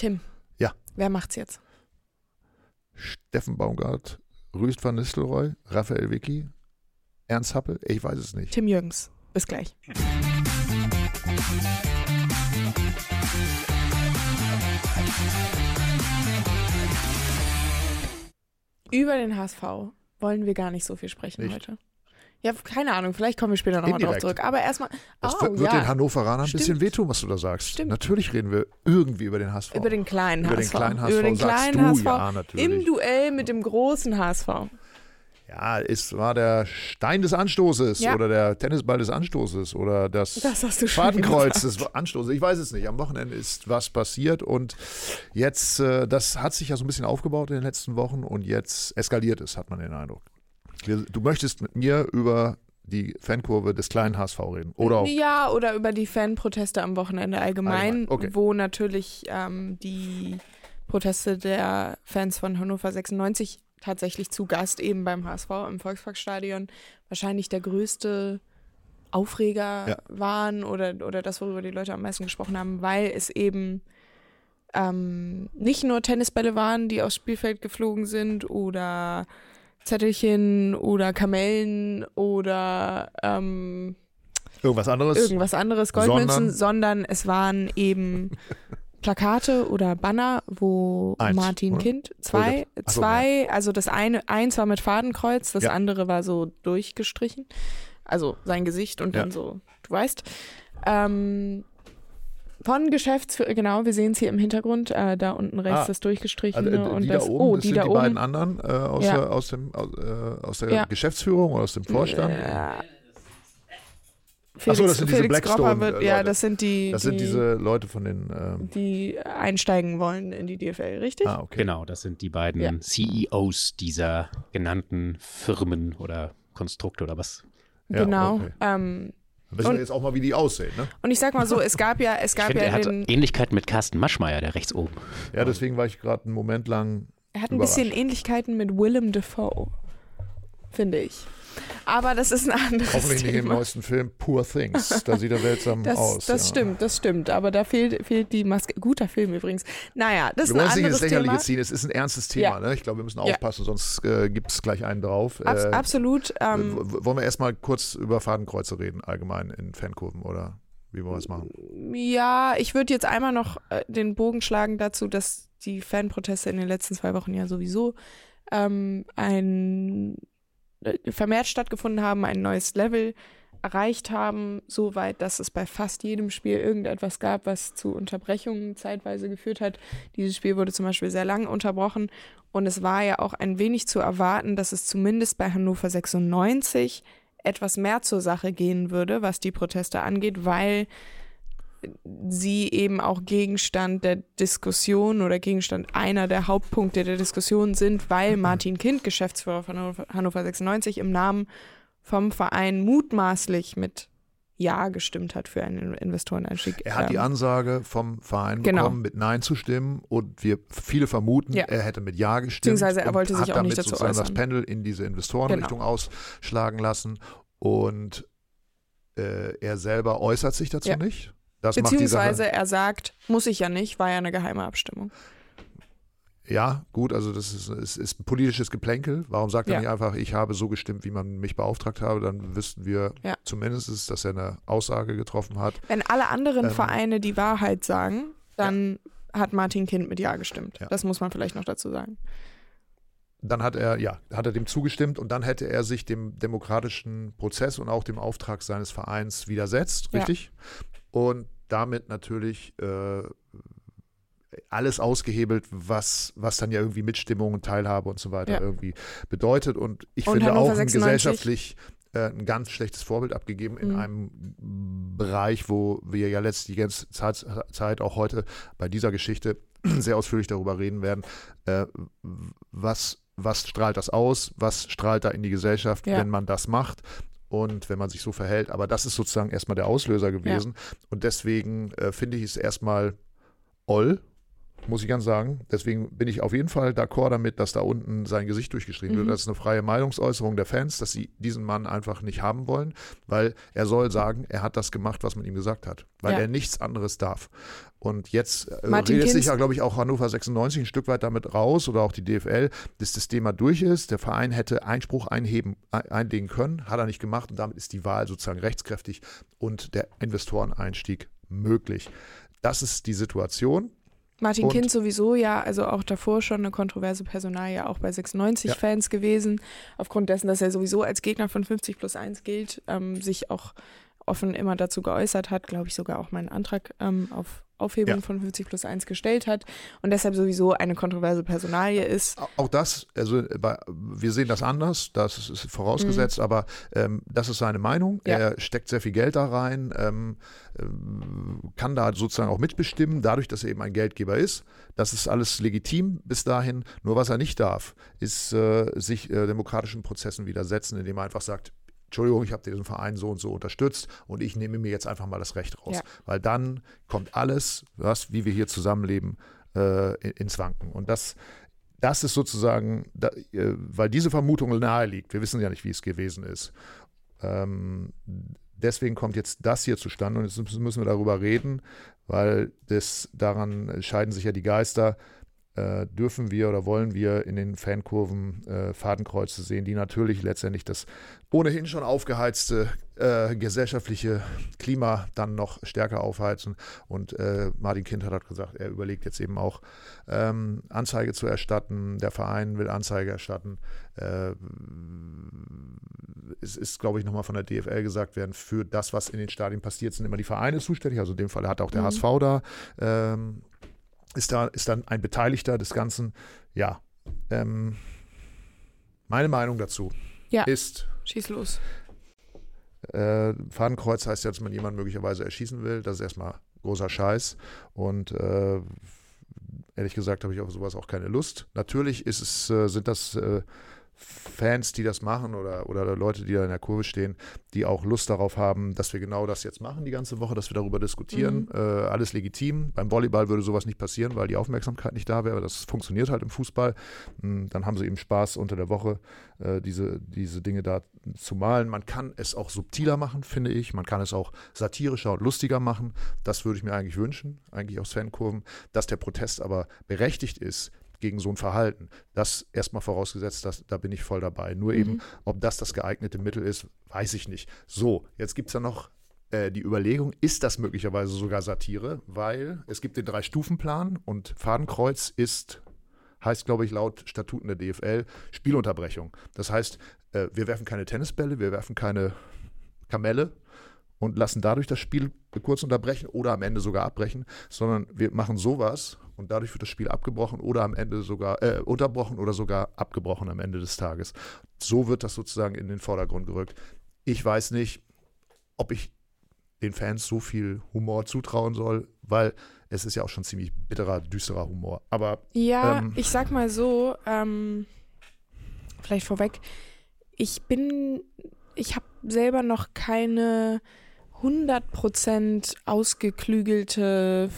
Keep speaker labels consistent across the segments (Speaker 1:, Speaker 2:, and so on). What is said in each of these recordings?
Speaker 1: Tim.
Speaker 2: Ja.
Speaker 1: Wer macht's jetzt?
Speaker 2: Steffen Baumgart, Rüst van Nistelrooy, Raphael Vicky, Ernst Happel? Ich weiß es nicht.
Speaker 1: Tim Jürgens. Bis gleich. Über den HSV wollen wir gar nicht so viel sprechen
Speaker 2: Nicht?
Speaker 1: heute. Ja, keine Ahnung, vielleicht kommen wir später nochmal drauf zurück. Aber erstmal,
Speaker 2: Das
Speaker 1: oh,
Speaker 2: wird,
Speaker 1: ja,
Speaker 2: den Hannoveranern ein bisschen wehtun, was du da sagst.
Speaker 1: Stimmt.
Speaker 2: Natürlich reden wir irgendwie über den HSV.
Speaker 1: über den kleinen
Speaker 2: Über den
Speaker 1: HSV.
Speaker 2: kleinen HSV
Speaker 1: über den
Speaker 2: sagst
Speaker 1: kleinen
Speaker 2: du,
Speaker 1: HSV
Speaker 2: ja, natürlich.
Speaker 1: im Duell mit dem großen HSV.
Speaker 2: Ja, es war der Stein des Anstoßes
Speaker 1: Ja.
Speaker 2: oder der Tennisball des Anstoßes oder das,
Speaker 1: Das
Speaker 2: Fadenkreuz des Anstoßes. Ich weiß es nicht. Am Wochenende ist was passiert und jetzt, äh, das hat sich ja so ein bisschen aufgebaut in den letzten Wochen und jetzt eskaliert es, hat man den Eindruck. Du möchtest mit mir über die Fankurve des kleinen HSV reden. Oder.
Speaker 1: Ja, oder über die Fanproteste am Wochenende allgemein,
Speaker 2: Allgemein, okay.
Speaker 1: wo natürlich ähm, die Proteste der Fans von Hannover 96 tatsächlich zu Gast eben beim HSV im Volksparkstadion wahrscheinlich der größte Aufreger
Speaker 2: Ja.
Speaker 1: waren oder, oder das, worüber die Leute am meisten gesprochen haben, weil es eben ähm, nicht nur Tennisbälle waren, die aufs Spielfeld geflogen sind oder Zettelchen oder Kamellen oder ähm,
Speaker 2: Irgendwas anderes?
Speaker 1: irgendwas anderes, Goldmünzen,
Speaker 2: Sondern-
Speaker 1: sondern, es waren eben Plakate oder Banner, wo
Speaker 2: Eins,
Speaker 1: Martin
Speaker 2: oder?
Speaker 1: Kind, zwei,
Speaker 2: Ach so,
Speaker 1: zwei, also das eine, eins war mit Fadenkreuz, das
Speaker 2: Ja.
Speaker 1: andere war so durchgestrichen, also sein Gesicht und dann
Speaker 2: Ja.
Speaker 1: so, du weißt. Ähm, von Geschäftsführer, genau, wir sehen es hier im Hintergrund, äh, da unten rechts
Speaker 2: Ah.
Speaker 1: das durchgestrichene
Speaker 2: Also, äh,
Speaker 1: und
Speaker 2: die
Speaker 1: das,
Speaker 2: da oben,
Speaker 1: oh,
Speaker 2: das
Speaker 1: die
Speaker 2: sind
Speaker 1: da
Speaker 2: die
Speaker 1: oben.
Speaker 2: beiden anderen äh, aus,
Speaker 1: Ja.
Speaker 2: der, aus, dem, aus, äh, aus der
Speaker 1: Ja.
Speaker 2: Geschäftsführung oder aus dem Vorstand.
Speaker 1: Ja.
Speaker 2: Ach so, das sind diese
Speaker 1: Felix Gropper
Speaker 2: Blackstone,
Speaker 1: wird, ja, das sind die,
Speaker 2: Das
Speaker 1: die,
Speaker 2: sind diese Leute von den. ähm,
Speaker 1: die einsteigen wollen in die DFL, richtig?
Speaker 2: ah, okay.
Speaker 3: Genau, das sind die beiden
Speaker 1: Ja.
Speaker 3: CEOs dieser genannten Firmen oder Konstrukte oder was.
Speaker 2: Ja,
Speaker 1: genau.
Speaker 2: okay.
Speaker 1: Ähm,
Speaker 2: Dann wissen
Speaker 1: Und-
Speaker 2: wir jetzt auch mal, wie die aussehen. Ne?
Speaker 1: und ich sag mal so, es gab ja, es
Speaker 3: Ich
Speaker 1: gab
Speaker 3: finde,
Speaker 1: ja
Speaker 3: er hat
Speaker 1: den,
Speaker 3: Ähnlichkeit mit Carsten Maschmeyer, der rechts oben.
Speaker 2: Ja, deswegen war ich gerade einen Moment lang.
Speaker 1: er hat ein bisschen. Ähnlichkeiten mit Willem Dafoe, finde ich. Aber das ist ein anderes
Speaker 2: Hoffentlich nicht im
Speaker 1: Thema.
Speaker 2: neuesten Film Poor Things. Da sieht er seltsam
Speaker 1: Das,
Speaker 2: aus.
Speaker 1: das
Speaker 2: ja.
Speaker 1: stimmt, das stimmt. Aber da fehlt, fehlt die Maske. Guter Film übrigens. Naja, das
Speaker 2: Wir
Speaker 1: ist ein
Speaker 2: nicht
Speaker 1: anderes
Speaker 2: Lächerliche
Speaker 1: Thema.
Speaker 2: ziehen. Es ist ein ernstes Thema.
Speaker 1: Ja.
Speaker 2: Ne? Ich glaube, wir müssen aufpassen, sonst äh, gibt es gleich einen drauf.
Speaker 1: Abs
Speaker 2: Äh,
Speaker 1: absolut. Ähm,
Speaker 2: wollen wir erstmal kurz über Fadenkreuze reden, allgemein in Fankurven oder wie wollen wir es machen?
Speaker 1: Ja, ich würde jetzt einmal noch äh, den Bogen schlagen dazu, dass die Fanproteste in den letzten zwei Wochen ja sowieso ähm, ein vermehrt stattgefunden haben, ein neues Level erreicht haben, so weit, dass es bei fast jedem Spiel irgendetwas gab, was zu Unterbrechungen zeitweise geführt hat. Dieses Spiel wurde zum Beispiel sehr lang unterbrochen und es war ja auch ein wenig zu erwarten, dass es zumindest bei Hannover 96 etwas mehr zur Sache gehen würde, was die Proteste angeht, weil sie eben auch Gegenstand der Diskussion oder Gegenstand einer der Hauptpunkte der Diskussion sind, weil Martin Kind, Geschäftsführer von Hannover- Hannover 96, im Namen vom Verein mutmaßlich mit Ja gestimmt hat für einen Investoreneinstieg.
Speaker 2: Er hat die
Speaker 1: Ähm,
Speaker 2: Ansage vom Verein
Speaker 1: Genau.
Speaker 2: bekommen, mit Nein zu stimmen und wir viele vermuten,
Speaker 1: Ja.
Speaker 2: er hätte mit Ja gestimmt.
Speaker 1: Beziehungsweise er wollte sich auch nicht dazu
Speaker 2: sozusagen das
Speaker 1: äußern.
Speaker 2: Pendel in diese Investorenrichtung ausschlagen lassen und äh, er selber äußert sich dazu
Speaker 1: Ja.
Speaker 2: nicht. Das
Speaker 1: Beziehungsweise er sagt, muss ich ja nicht, war ja eine geheime Abstimmung.
Speaker 2: Ja, gut, also das ist, ist, ist ein politisches Geplänkel. Warum sagt er
Speaker 1: Ja.
Speaker 2: nicht einfach, ich habe so gestimmt, wie man mich beauftragt habe? Dann wüssten wir
Speaker 1: Ja.
Speaker 2: zumindest, dass er eine Aussage getroffen hat.
Speaker 1: Wenn alle anderen
Speaker 2: Ähm,
Speaker 1: Vereine die Wahrheit sagen, dann hat Martin Kind mit Ja gestimmt.
Speaker 2: Ja.
Speaker 1: Das muss man vielleicht noch dazu sagen.
Speaker 2: Dann hat er, ja, hat er dem zugestimmt und dann hätte er sich dem demokratischen Prozess und auch dem Auftrag seines Vereins widersetzt,
Speaker 1: Ja.
Speaker 2: richtig? Und damit natürlich äh, alles ausgehebelt, was, was dann ja irgendwie Mitstimmung und Teilhabe und so weiter
Speaker 1: Ja.
Speaker 2: irgendwie bedeutet. Und ich
Speaker 1: Und
Speaker 2: finde
Speaker 1: Hannover
Speaker 2: auch ein
Speaker 1: 96
Speaker 2: gesellschaftlich äh, ein ganz schlechtes Vorbild abgegeben in
Speaker 1: Mhm.
Speaker 2: einem Bereich, wo wir ja letzt die ganze Zeit, Zeit auch heute bei dieser Geschichte sehr ausführlich darüber reden werden, äh, was, was strahlt das aus, was strahlt da in die Gesellschaft,
Speaker 1: Ja.
Speaker 2: wenn man das macht und wenn man sich so verhält. Aber das ist sozusagen erstmal der Auslöser gewesen. Und deswegen äh, finde ich es erstmal oll, muss ich ganz sagen. Deswegen bin ich auf jeden Fall d'accord damit, dass da unten sein Gesicht durchgeschrieben
Speaker 1: Mhm.
Speaker 2: wird. Das ist eine freie Meinungsäußerung der Fans, dass sie diesen Mann einfach nicht haben wollen, weil er soll sagen, er hat das gemacht, was man ihm gesagt hat, weil
Speaker 1: Ja.
Speaker 2: er nichts anderes darf. Und jetzt äh,
Speaker 1: Martin
Speaker 2: redet sich
Speaker 1: Kinz-
Speaker 2: ja, glaube ich, auch Hannover 96 ein Stück weit damit raus oder auch die DFL, dass das Thema durch ist. Der Verein hätte Einspruch einheben, ein- einlegen können, hat er nicht gemacht und damit ist die Wahl sozusagen rechtskräftig und der Investoreneinstieg möglich. Das ist die Situation.
Speaker 1: Martin
Speaker 2: Und-
Speaker 1: Kind sowieso ja, also auch davor schon eine kontroverse Personalie, auch bei
Speaker 2: Ja.
Speaker 1: 96-Fans gewesen, aufgrund dessen, dass er sowieso als Gegner von 50 plus 1 gilt, ähm, sich auch offen immer dazu geäußert hat, glaube ich sogar auch meinen Antrag ähm, auf Aufhebung
Speaker 2: Ja.
Speaker 1: von 50 plus 1 gestellt hat und deshalb sowieso eine kontroverse Personalie ist.
Speaker 2: Au- Auch das, also wir sehen das anders, das ist vorausgesetzt, aber ähm, das ist seine Meinung.
Speaker 1: Mhm. Ja.
Speaker 2: Er steckt sehr viel Geld da rein, ähm, ähm, kann da sozusagen auch mitbestimmen, dadurch, dass er eben ein Geldgeber ist. Das ist alles legitim bis dahin. Nur was er nicht darf, ist äh, sich äh, demokratischen Prozessen widersetzen, indem er einfach sagt, Entschuldigung, ich habe diesen Verein so und so unterstützt und ich nehme mir jetzt einfach mal das Recht raus.
Speaker 1: Ja.
Speaker 2: Weil dann kommt alles, was, wie wir hier zusammenleben, äh, in- ins Wanken. Und das, das ist sozusagen, da, äh, weil diese Vermutung nahe liegt. Wir wissen ja nicht, wie es gewesen ist. Ähm, deswegen kommt jetzt das hier zustande und jetzt müssen wir darüber reden, weil das, daran scheiden sich ja die Geister. Äh, dürfen wir oder wollen wir in den Fankurven äh, Fadenkreuze sehen, die natürlich letztendlich das ohnehin schon aufgeheizte äh, gesellschaftliche Klima dann noch stärker aufheizen. Und äh, Martin Kind hat gesagt, er überlegt jetzt eben auch ähm, Anzeige zu erstatten. Der Verein will Anzeige erstatten. Äh, es ist, glaube ich, nochmal von der DFL gesagt werden, für das, was in den Stadien passiert, sind immer die Vereine zuständig. Also in dem Fall hat auch der
Speaker 1: Mhm.
Speaker 2: HSV da, ähm, ist da, ist dann ein Beteiligter des Ganzen. Ja, ähm, meine Meinung dazu
Speaker 1: Ja.
Speaker 2: ist,
Speaker 1: Schieß los.
Speaker 2: äh, Fadenkreuz heißt ja, dass man jemanden möglicherweise erschießen will. Das ist erstmal großer Scheiß. Und äh, ehrlich gesagt habe ich auf sowas auch keine Lust. Natürlich ist es, äh, sind das äh, Fans, die das machen oder, oder Leute, die da in der Kurve stehen, die auch Lust darauf haben, dass wir genau das jetzt machen die ganze Woche, dass wir darüber diskutieren.
Speaker 1: Mhm.
Speaker 2: Äh, alles legitim. Beim Volleyball würde sowas nicht passieren, weil die Aufmerksamkeit nicht da wäre. Das funktioniert halt im Fußball. Mm, Dann haben sie eben Spaß unter der Woche, äh, diese, diese Dinge da zu malen. Man kann es auch subtiler machen, finde ich. Man kann es auch satirischer und lustiger machen. Das würde ich mir eigentlich wünschen, eigentlich aus Fankurven. Dass der Protest aber berechtigt ist gegen so ein Verhalten, das erstmal vorausgesetzt, dass, da bin ich voll dabei. Nur eben,
Speaker 1: Mhm.
Speaker 2: ob das das geeignete Mittel ist, weiß ich nicht. So, jetzt gibt es ja noch äh, die Überlegung, ist das möglicherweise sogar Satire? Weil es gibt den Drei-Stufen-Plan und Fadenkreuz ist heißt, glaube ich, laut Statuten der DFL Spielunterbrechung. Das heißt, äh, wir werfen keine Tennisbälle, wir werfen keine Kamelle und lassen dadurch das Spiel kurz unterbrechen oder am Ende sogar abbrechen, sondern wir machen sowas und dadurch wird das Spiel abgebrochen oder am Ende sogar äh, unterbrochen oder sogar abgebrochen am Ende des Tages. So wird das sozusagen in den Vordergrund gerückt. Ich weiß nicht, ob ich den Fans so viel Humor zutrauen soll, weil es ist ja auch schon ziemlich bitterer, düsterer Humor. Aber
Speaker 1: Ja,
Speaker 2: Ähm.
Speaker 1: ich sag mal so, ähm, vielleicht vorweg, ich bin, ich habe selber noch keine 100% ausgeklügelte,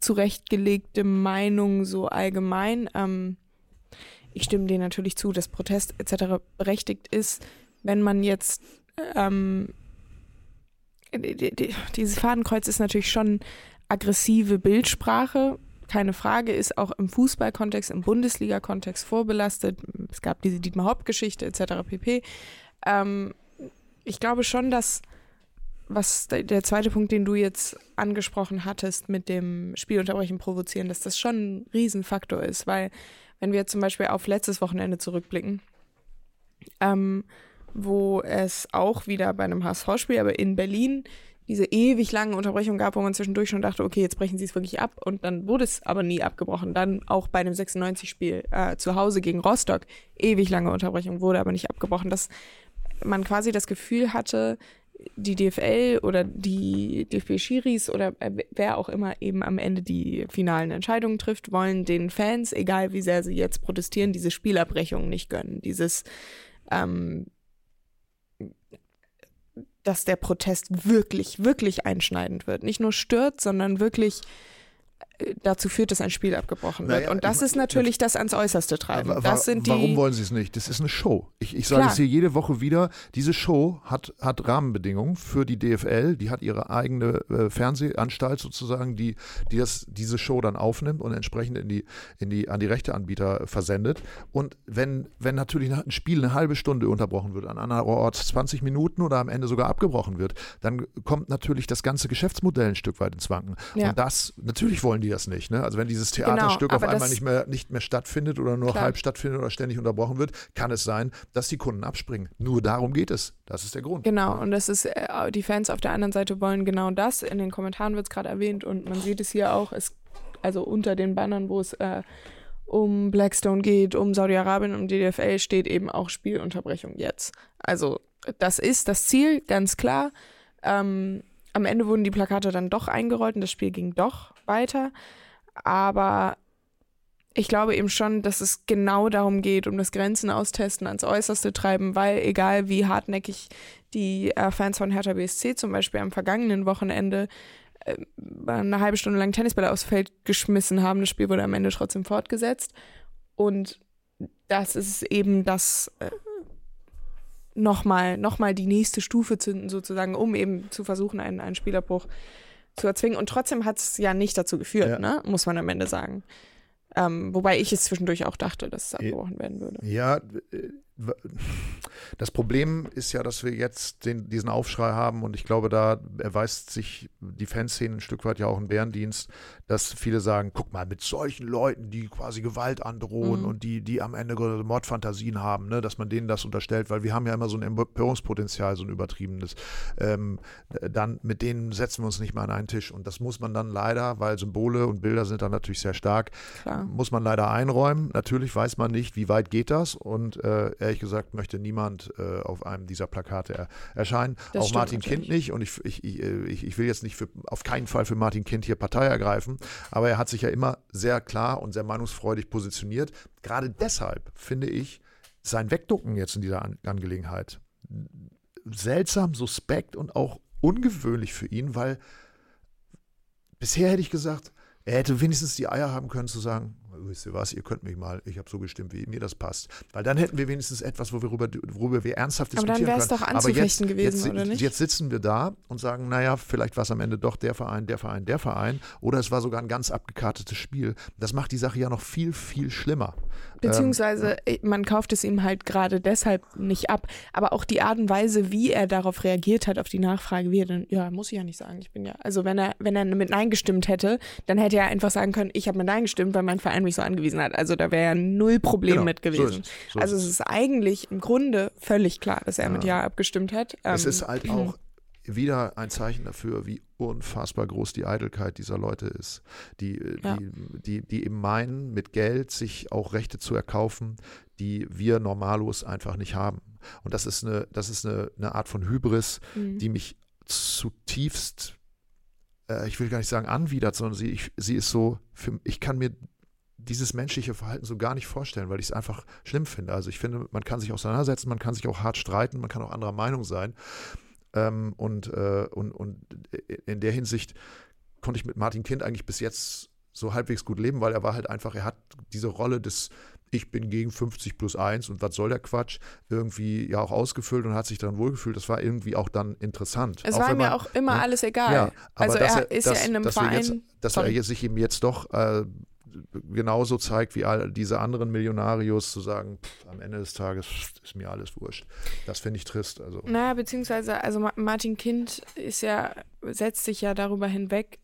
Speaker 1: zurechtgelegte Meinung so allgemein. Ähm, ich stimme dir natürlich zu, dass Protest etc. berechtigt ist. Wenn man jetzt ähm, die- die- dieses Fadenkreuz ist natürlich schon aggressive Bildsprache, keine Frage, ist auch im Fußballkontext, im Bundesliga-Kontext vorbelastet. Es gab diese Dietmar Hopp-Geschichte etc. pp. Ähm, ich glaube schon, dass was de- der zweite Punkt, den du jetzt angesprochen hattest mit dem Spielunterbrechen provozieren, dass das schon ein Riesenfaktor ist, weil wenn wir zum Beispiel auf letztes Wochenende zurückblicken, ähm, wo es auch wieder bei einem HSV-Spiel, aber in Berlin diese ewig langen Unterbrechungen gab, wo man zwischendurch schon dachte, okay, jetzt brechen sie es wirklich ab und dann wurde es aber nie abgebrochen. Dann auch bei einem 96-Spiel äh, zu Hause gegen Rostock, ewig lange Unterbrechung, wurde aber nicht abgebrochen, dass man quasi das Gefühl hatte, die DFL oder die DFB-Schiris oder äh, wer auch immer eben am Ende die finalen Entscheidungen trifft, wollen den Fans, egal wie sehr sie jetzt protestieren, diese Spielabbrechung nicht gönnen. Dieses ähm, dass der Protest wirklich, wirklich einschneidend wird. Nicht nur stört, sondern wirklich dazu führt, dass ein Spiel abgebrochen wird.
Speaker 2: Naja,
Speaker 1: und das
Speaker 2: ich-
Speaker 1: ist natürlich das ans Äußerste treiben.
Speaker 2: Wa-
Speaker 1: Das sind die.
Speaker 2: Warum wollen sie es nicht? Das ist eine Show. Ich, ich sage
Speaker 1: Klar.
Speaker 2: es hier jede Woche wieder. Diese Show hat, hat Rahmenbedingungen für die DFL. Die hat ihre eigene äh, Fernsehanstalt sozusagen, die, die das, diese Show dann aufnimmt und entsprechend in die, in die, an die Rechteanbieter versendet. Und wenn, wenn natürlich ein Spiel eine halbe Stunde unterbrochen wird, an anderer Ort 20 Minuten oder am Ende sogar abgebrochen wird, dann kommt natürlich das ganze Geschäftsmodell ein Stück weit ins Wanken.
Speaker 1: Ja.
Speaker 2: Und das, natürlich wollen die das nicht. Ne? Also wenn dieses Theaterstück auf
Speaker 1: aber
Speaker 2: einmal nicht mehr, nicht mehr stattfindet oder nur
Speaker 1: Klar.
Speaker 2: halb stattfindet oder ständig unterbrochen wird, kann es sein, dass die Kunden abspringen. Nur darum geht es. Das ist der Grund.
Speaker 1: Genau, und das ist, äh, die Fans auf der anderen Seite wollen genau das. In den Kommentaren wird es gerade erwähnt und man sieht es hier auch, es, also unter den Bannern, wo es äh, um Blackstone geht, um Saudi-Arabien, um die DFL, steht eben auch Spielunterbrechung jetzt. Also das ist das Ziel, ganz klar. Ähm, am Ende wurden die Plakate dann doch eingerollt und das Spiel ging doch weiter. Aber ich glaube eben schon, dass es genau darum geht, um das Grenzen austesten, ans Äußerste treiben, weil egal wie hartnäckig die äh, Fans von Hertha BSC zum Beispiel am vergangenen Wochenende äh, eine halbe Stunde lang Tennisbälle aufs Feld geschmissen haben, das Spiel wurde am Ende trotzdem fortgesetzt. Und das ist eben das äh, nochmal noch mal die nächste Stufe zünden, sozusagen, um eben zu versuchen, einen, einen Spielabbruch zu erzwingen. Und trotzdem hat es ja nicht dazu geführt,
Speaker 2: Ja.
Speaker 1: ne? muss man am Ende sagen. Ähm, wobei ich es zwischendurch auch dachte, dass es
Speaker 2: Ja.
Speaker 1: abgebrochen werden würde.
Speaker 2: Ja, äh, das Problem ist ja, dass wir jetzt den, diesen Aufschrei haben und ich glaube, da erweist sich die Fanszene ein Stück weit ja auch einen Bärendienst, dass viele sagen, guck mal, mit solchen Leuten, die quasi Gewalt androhen
Speaker 1: Mhm.
Speaker 2: und die, die am Ende Mordfantasien haben, ne, dass man denen das unterstellt, weil wir haben ja immer so ein Empörungspotenzial, so ein übertriebenes. Ähm, dann mit denen setzen wir uns nicht mal an einen Tisch und das muss man dann leider, weil Symbole und Bilder sind dann natürlich sehr stark,
Speaker 1: Klar.
Speaker 2: muss man leider einräumen. Natürlich weiß man nicht, wie weit geht das und äh, ehrlich gesagt möchte niemand äh, auf einem dieser Plakate er erscheinen.
Speaker 1: Das
Speaker 2: Auch Martin
Speaker 1: natürlich.
Speaker 2: Kind nicht und ich, ich, ich, äh, ich, ich will jetzt nicht für, auf keinen Fall für Martin Kind hier Partei ergreifen, aber er hat sich ja immer sehr klar und sehr meinungsfreudig positioniert. Gerade deshalb finde ich sein Wegducken jetzt in dieser An Angelegenheit seltsam, suspekt und auch ungewöhnlich für ihn, weil bisher hätte ich gesagt, er hätte wenigstens die Eier haben können zu sagen, wisst ihr was, ihr könnt mich mal, ich habe so gestimmt, wie mir das passt. Weil dann hätten wir wenigstens etwas, worüber, worüber wir ernsthaft
Speaker 1: Aber dann
Speaker 2: diskutieren
Speaker 1: wär's
Speaker 2: können.
Speaker 1: doch
Speaker 2: Aber
Speaker 1: anzufechten gewesen,
Speaker 2: jetzt,
Speaker 1: oder nicht?
Speaker 2: Jetzt sitzen wir da und sagen, naja, vielleicht war es am Ende doch der Verein, der Verein, der Verein. Oder es war sogar ein ganz abgekartetes Spiel. Das macht die Sache ja noch viel, viel schlimmer.
Speaker 1: Beziehungsweise äh, man kauft es ihm halt gerade deshalb nicht ab. Aber auch die Art und Weise, wie er darauf reagiert hat, auf die Nachfrage, wie er dann, ja, muss ich ja nicht sagen, ich bin ja. Also wenn er, wenn er mit Nein gestimmt hätte, dann hätte er einfach sagen können, ich habe mit Nein gestimmt, weil mein Verein mich so angewiesen hat. Also da wäre ja null Problem
Speaker 2: Genau,
Speaker 1: mit
Speaker 2: so
Speaker 1: gewesen.
Speaker 2: es, so
Speaker 1: also es ist eigentlich im Grunde völlig klar, dass er mit Ja abgestimmt hat.
Speaker 2: Es
Speaker 1: Ähm,
Speaker 2: ist halt auch wieder ein Zeichen dafür, wie unfassbar groß die Eitelkeit dieser Leute ist, die, äh,
Speaker 1: Ja.
Speaker 2: die, die, die eben meinen, mit Geld sich auch Rechte zu erkaufen, die wir normalos einfach nicht haben. Und das ist eine, das ist eine, eine Art von Hybris,
Speaker 1: Mhm.
Speaker 2: die mich zutiefst, äh, ich will gar nicht sagen anwidert, sondern sie, ich, sie ist so, für, ich kann mir dieses menschliche Verhalten so gar nicht vorstellen, weil ich es einfach schlimm finde. Also ich finde, man kann sich auseinandersetzen, man kann sich auch hart streiten, man kann auch anderer Meinung sein. Ähm, und, äh, und, und in der Hinsicht konnte ich mit Martin Kind eigentlich bis jetzt so halbwegs gut leben, weil er war halt einfach, er hat diese Rolle des ich bin gegen 50 plus 1 und was soll der Quatsch, irgendwie ja auch ausgefüllt und hat sich dann wohlgefühlt. Das war irgendwie auch dann interessant.
Speaker 1: es
Speaker 2: auch
Speaker 1: war mir auch immer
Speaker 2: ne?
Speaker 1: alles egal.
Speaker 2: Ja,
Speaker 1: also
Speaker 2: dass
Speaker 1: er ist
Speaker 2: dass,
Speaker 1: ja in einem Verein.
Speaker 2: Jetzt, dass er sich eben jetzt doch äh, genauso zeigt wie all diese anderen Millionarios, zu sagen, pff, am Ende des Tages pff, ist mir alles wurscht. Das finde ich trist. Also.
Speaker 1: Naja, beziehungsweise, also Ma- Martin Kind ist ja, setzt sich ja darüber hinweg.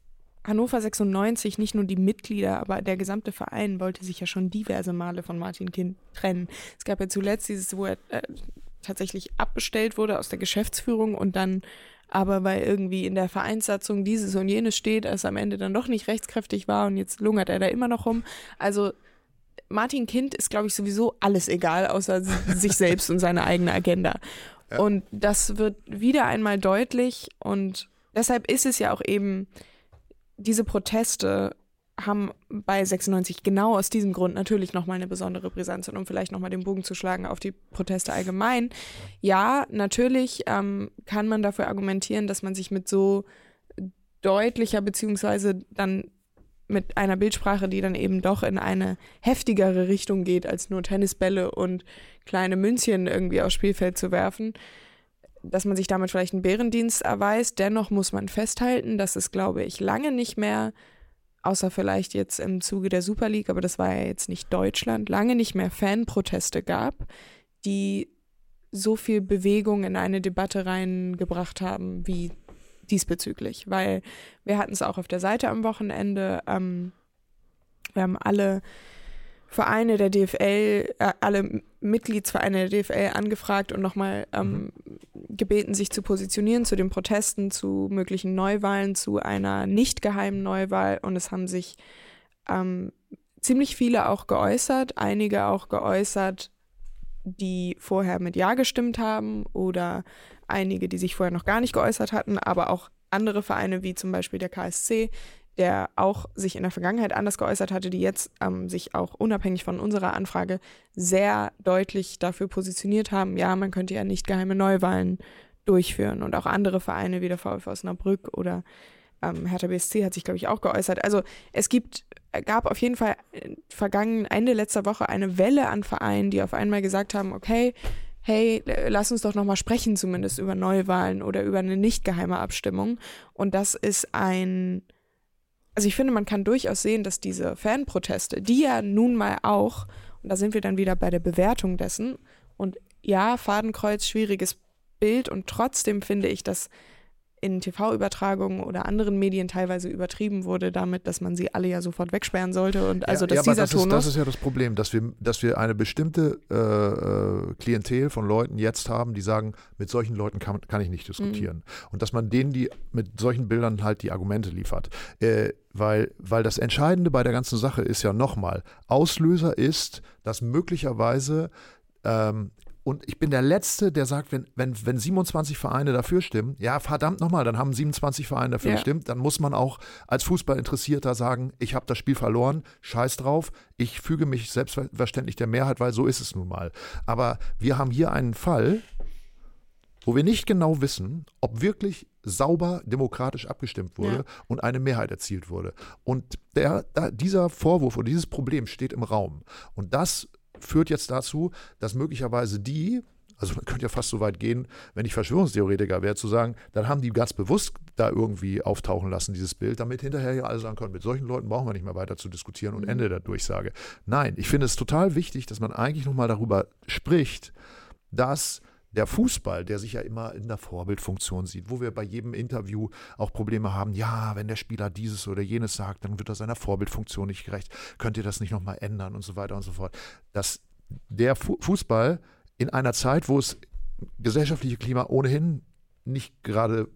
Speaker 1: Hannover 96, nicht nur die Mitglieder, aber der gesamte Verein wollte sich ja schon diverse Male von Martin Kind trennen. Es gab ja zuletzt dieses, wo er äh, tatsächlich abbestellt wurde aus der Geschäftsführung und dann aber weil irgendwie in der Vereinssatzung dieses und jenes steht, es am Ende dann doch nicht rechtskräftig war und jetzt lungert er da immer noch rum. Also Martin Kind ist, glaube ich, sowieso alles egal, außer sich selbst und seine eigene Agenda.
Speaker 2: Ja.
Speaker 1: Und das wird wieder einmal deutlich und deshalb ist es ja auch eben, diese Proteste haben bei 96 genau aus diesem Grund natürlich nochmal eine besondere Brisanz und um vielleicht nochmal den Bogen zu schlagen auf die Proteste allgemein. Ja, natürlich ähm, kann man dafür argumentieren, dass man sich mit so deutlicher beziehungsweise dann mit einer Bildsprache, die dann eben doch in eine heftigere Richtung geht, als nur Tennisbälle und kleine Münzchen irgendwie aufs Spielfeld zu werfen, dass man sich damit vielleicht einen Bärendienst erweist. Dennoch muss man festhalten, dass es, glaube ich, lange nicht mehr, außer vielleicht jetzt im Zuge der Super League, aber das war ja jetzt nicht Deutschland, lange nicht mehr Fanproteste gab, die so viel Bewegung in eine Debatte reingebracht haben wie diesbezüglich, weil wir hatten es auch auf der Seite am Wochenende. Ähm, wir haben alle Vereine der DFL, äh, alle Mitgliedsvereine der DFL angefragt und nochmal ähm, mhm. gebeten, sich zu positionieren zu den Protesten, zu möglichen Neuwahlen, zu einer nicht geheimen Neuwahl. Und es haben sich ähm, ziemlich viele auch geäußert, einige auch geäußert, die vorher mit Ja gestimmt haben oder einige, die sich vorher noch gar nicht geäußert hatten, aber auch andere Vereine wie zum Beispiel der KSC, der auch sich in der Vergangenheit anders geäußert hatte, die jetzt ähm, sich auch unabhängig von unserer Anfrage sehr deutlich dafür positioniert haben, ja, man könnte ja nicht geheime Neuwahlen durchführen. Und auch andere Vereine wie der VfL Osnabrück oder ähm, Hertha BSC hat sich, glaube ich, auch geäußert. Also es gibt, gab auf jeden Fall äh, vergangen Ende letzter Woche eine Welle an Vereinen, die auf einmal gesagt haben, okay, hey, lass uns doch nochmal sprechen, zumindest über Neuwahlen oder über eine nicht geheime Abstimmung. Und das ist ein, also ich finde, man kann durchaus sehen, dass diese Fanproteste, die ja nun mal auch, und da sind wir dann wieder bei der Bewertung dessen, und ja, Fadenkreuz, schwieriges Bild, und trotzdem finde ich, dass in TV-Übertragungen oder anderen Medien teilweise übertrieben wurde damit, dass man sie alle ja sofort wegsperren sollte und also
Speaker 2: ja,
Speaker 1: dass
Speaker 2: ja,
Speaker 1: dieser
Speaker 2: das
Speaker 1: Tonus.
Speaker 2: Ist, das ist ja das Problem, dass wir, dass wir eine bestimmte äh, äh, Klientel von Leuten jetzt haben, die sagen, mit solchen Leuten kann, kann ich nicht diskutieren. Mhm. Und dass man denen, die mit solchen Bildern halt die Argumente liefert. Äh, weil, weil das Entscheidende bei der ganzen Sache ist ja nochmal, Auslöser ist, dass möglicherweise ähm, und ich bin der Letzte, der sagt, wenn, wenn, wenn 27 Vereine dafür stimmen, ja, verdammt nochmal, dann haben 27 Vereine dafür ja. gestimmt, dann muss man auch als Fußballinteressierter sagen, ich habe das Spiel verloren, scheiß drauf, ich füge mich selbstverständlich der Mehrheit, weil so ist es nun mal. Aber wir haben hier einen Fall, wo wir nicht genau wissen, ob wirklich sauber demokratisch abgestimmt wurde ja. und eine Mehrheit erzielt wurde. Und der, dieser Vorwurf oder dieses Problem steht im Raum. Und das führt jetzt dazu, dass möglicherweise die, also man könnte ja fast so weit gehen, wenn ich Verschwörungstheoretiker wäre, zu sagen, dann haben die ganz bewusst da irgendwie auftauchen lassen, dieses Bild, damit hinterher ja alle sagen können, mit solchen Leuten brauchen wir nicht mehr weiter zu diskutieren und mhm. Ende der Durchsage. Nein, ich finde es total wichtig, dass man eigentlich nochmal darüber spricht, dass der Fußball, der sich ja immer in der Vorbildfunktion sieht, wo wir bei jedem Interview auch Probleme haben, ja, wenn der Spieler dieses oder jenes sagt, dann wird er seiner Vorbildfunktion nicht gerecht, könnt ihr das nicht nochmal ändern und so weiter und so fort. Dass der Fußball in einer Zeit, wo es gesellschaftliche Klima ohnehin nicht gerade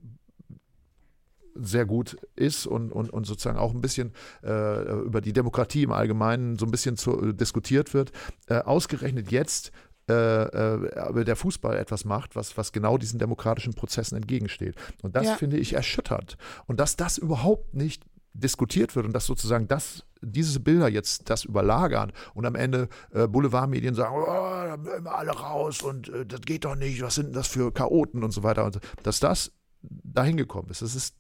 Speaker 2: sehr gut ist und, und, und sozusagen auch ein bisschen äh, über die Demokratie im Allgemeinen so ein bisschen zu, äh, diskutiert wird, äh, ausgerechnet jetzt äh, äh, der Fußball etwas macht, was, was genau diesen demokratischen Prozessen entgegensteht. Und das ja. finde ich erschütternd. Und dass das überhaupt nicht diskutiert wird und dass sozusagen das, diese Bilder jetzt das überlagern und am Ende äh, Boulevardmedien sagen, oh, da müssen wir alle raus und äh, das geht doch nicht, was sind denn das für Chaoten und so weiter. Und dass das dahin gekommen ist, das ist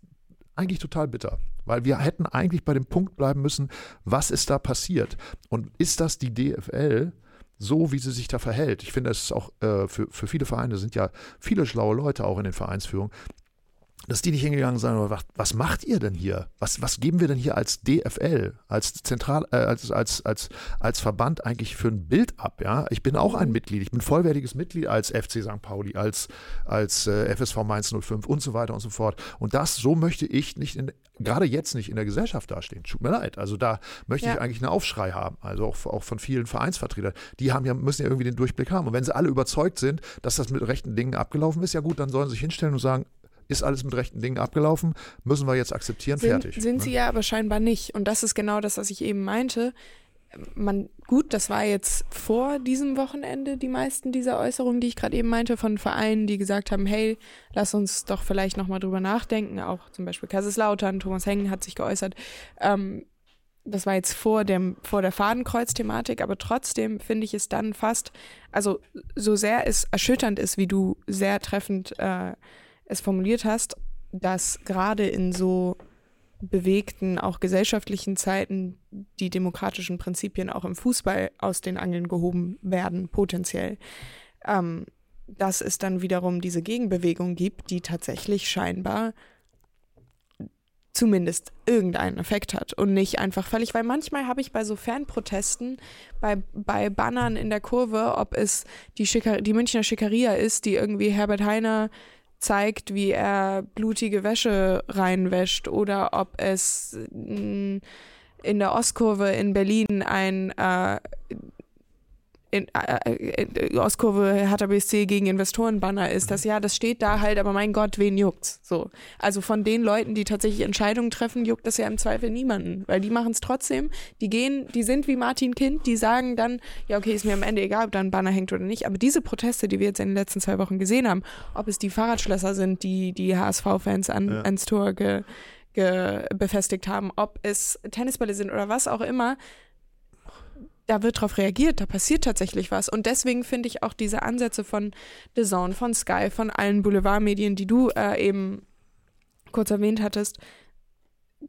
Speaker 2: eigentlich total bitter, weil wir hätten eigentlich bei dem Punkt bleiben müssen, was ist da passiert? Und ist das die DFL, so wie sie sich da verhält. Ich finde, es ist auch äh, für, für viele Vereine sind ja viele schlaue Leute auch in den Vereinsführungen, dass die nicht hingegangen sind und gesagt, was macht ihr denn hier? Was, was geben wir denn hier als DFL, als Zentral, äh, als, als, als, als Verband eigentlich für ein Bild ab? Ja? Ich bin auch ein Mitglied, ich bin vollwertiges Mitglied als FC St. Pauli, als, als äh, FSV Mainz 05 und so weiter und so fort. Und das, so möchte ich nicht in, gerade jetzt nicht in der Gesellschaft dastehen. Tut mir leid. Also da möchte ja. ich eigentlich einen Aufschrei haben. Also auch, auch von vielen Vereinsvertretern. Die haben ja, müssen ja irgendwie den Durchblick haben. Und wenn sie alle überzeugt sind, dass das mit rechten Dingen abgelaufen ist, ja gut, dann sollen sie sich hinstellen und sagen, ist alles mit rechten Dingen abgelaufen, müssen wir jetzt akzeptieren,
Speaker 1: sind,
Speaker 2: fertig.
Speaker 1: Sind ne? sie ja aber scheinbar nicht. Und das ist genau das, was ich eben meinte. Man, gut, das war jetzt vor diesem Wochenende die meisten dieser Äußerungen, die ich gerade eben meinte, von Vereinen, die gesagt haben, hey, lass uns doch vielleicht nochmal drüber nachdenken. Auch zum Beispiel Kaiserslautern, Thomas Hengen hat sich geäußert. Ähm, das war jetzt vor dem vor der Fadenkreuz-Thematik, aber trotzdem finde ich es dann fast, also so sehr es erschütternd ist, wie du sehr treffend äh, es formuliert hast, dass gerade in so bewegten, auch gesellschaftlichen Zeiten die demokratischen Prinzipien auch im Fußball aus den Angeln gehoben werden, potenziell. Ähm, dass es dann wiederum diese Gegenbewegung gibt, die tatsächlich scheinbar zumindest irgendeinen Effekt hat und nicht einfach völlig, weil manchmal habe ich bei so Fanprotesten, bei, bei Bannern in der Kurve, ob es die, Schicker, die Münchner Schickeria ist, die irgendwie Herbert Heiner zeigt, wie er blutige Wäsche reinwäscht oder ob es mm, in der Ostkurve in Berlin ein äh, in, äh, äh, Ostkurve Hertha BSC gegen Investorenbanner ist, das ja, das steht da halt, aber mein Gott, wen juckt's? So. Also von den Leuten, die tatsächlich Entscheidungen treffen, juckt das ja im Zweifel niemanden, weil die machen es trotzdem. Die gehen, die sind wie Martin Kind, die sagen dann, ja, okay, ist mir am Ende egal, ob da ein Banner hängt oder nicht. Aber diese Proteste, die wir jetzt in den letzten zwei Wochen gesehen haben, ob es die Fahrradschlösser sind, die die HSV-Fans an, ja. ans Tor ge, ge, befestigt haben, ob es Tennisbälle sind oder was auch immer, da wird darauf reagiert, da passiert tatsächlich was. Und deswegen finde ich auch diese Ansätze von The Zone, von Sky, von allen Boulevardmedien, die du äh, eben kurz erwähnt hattest,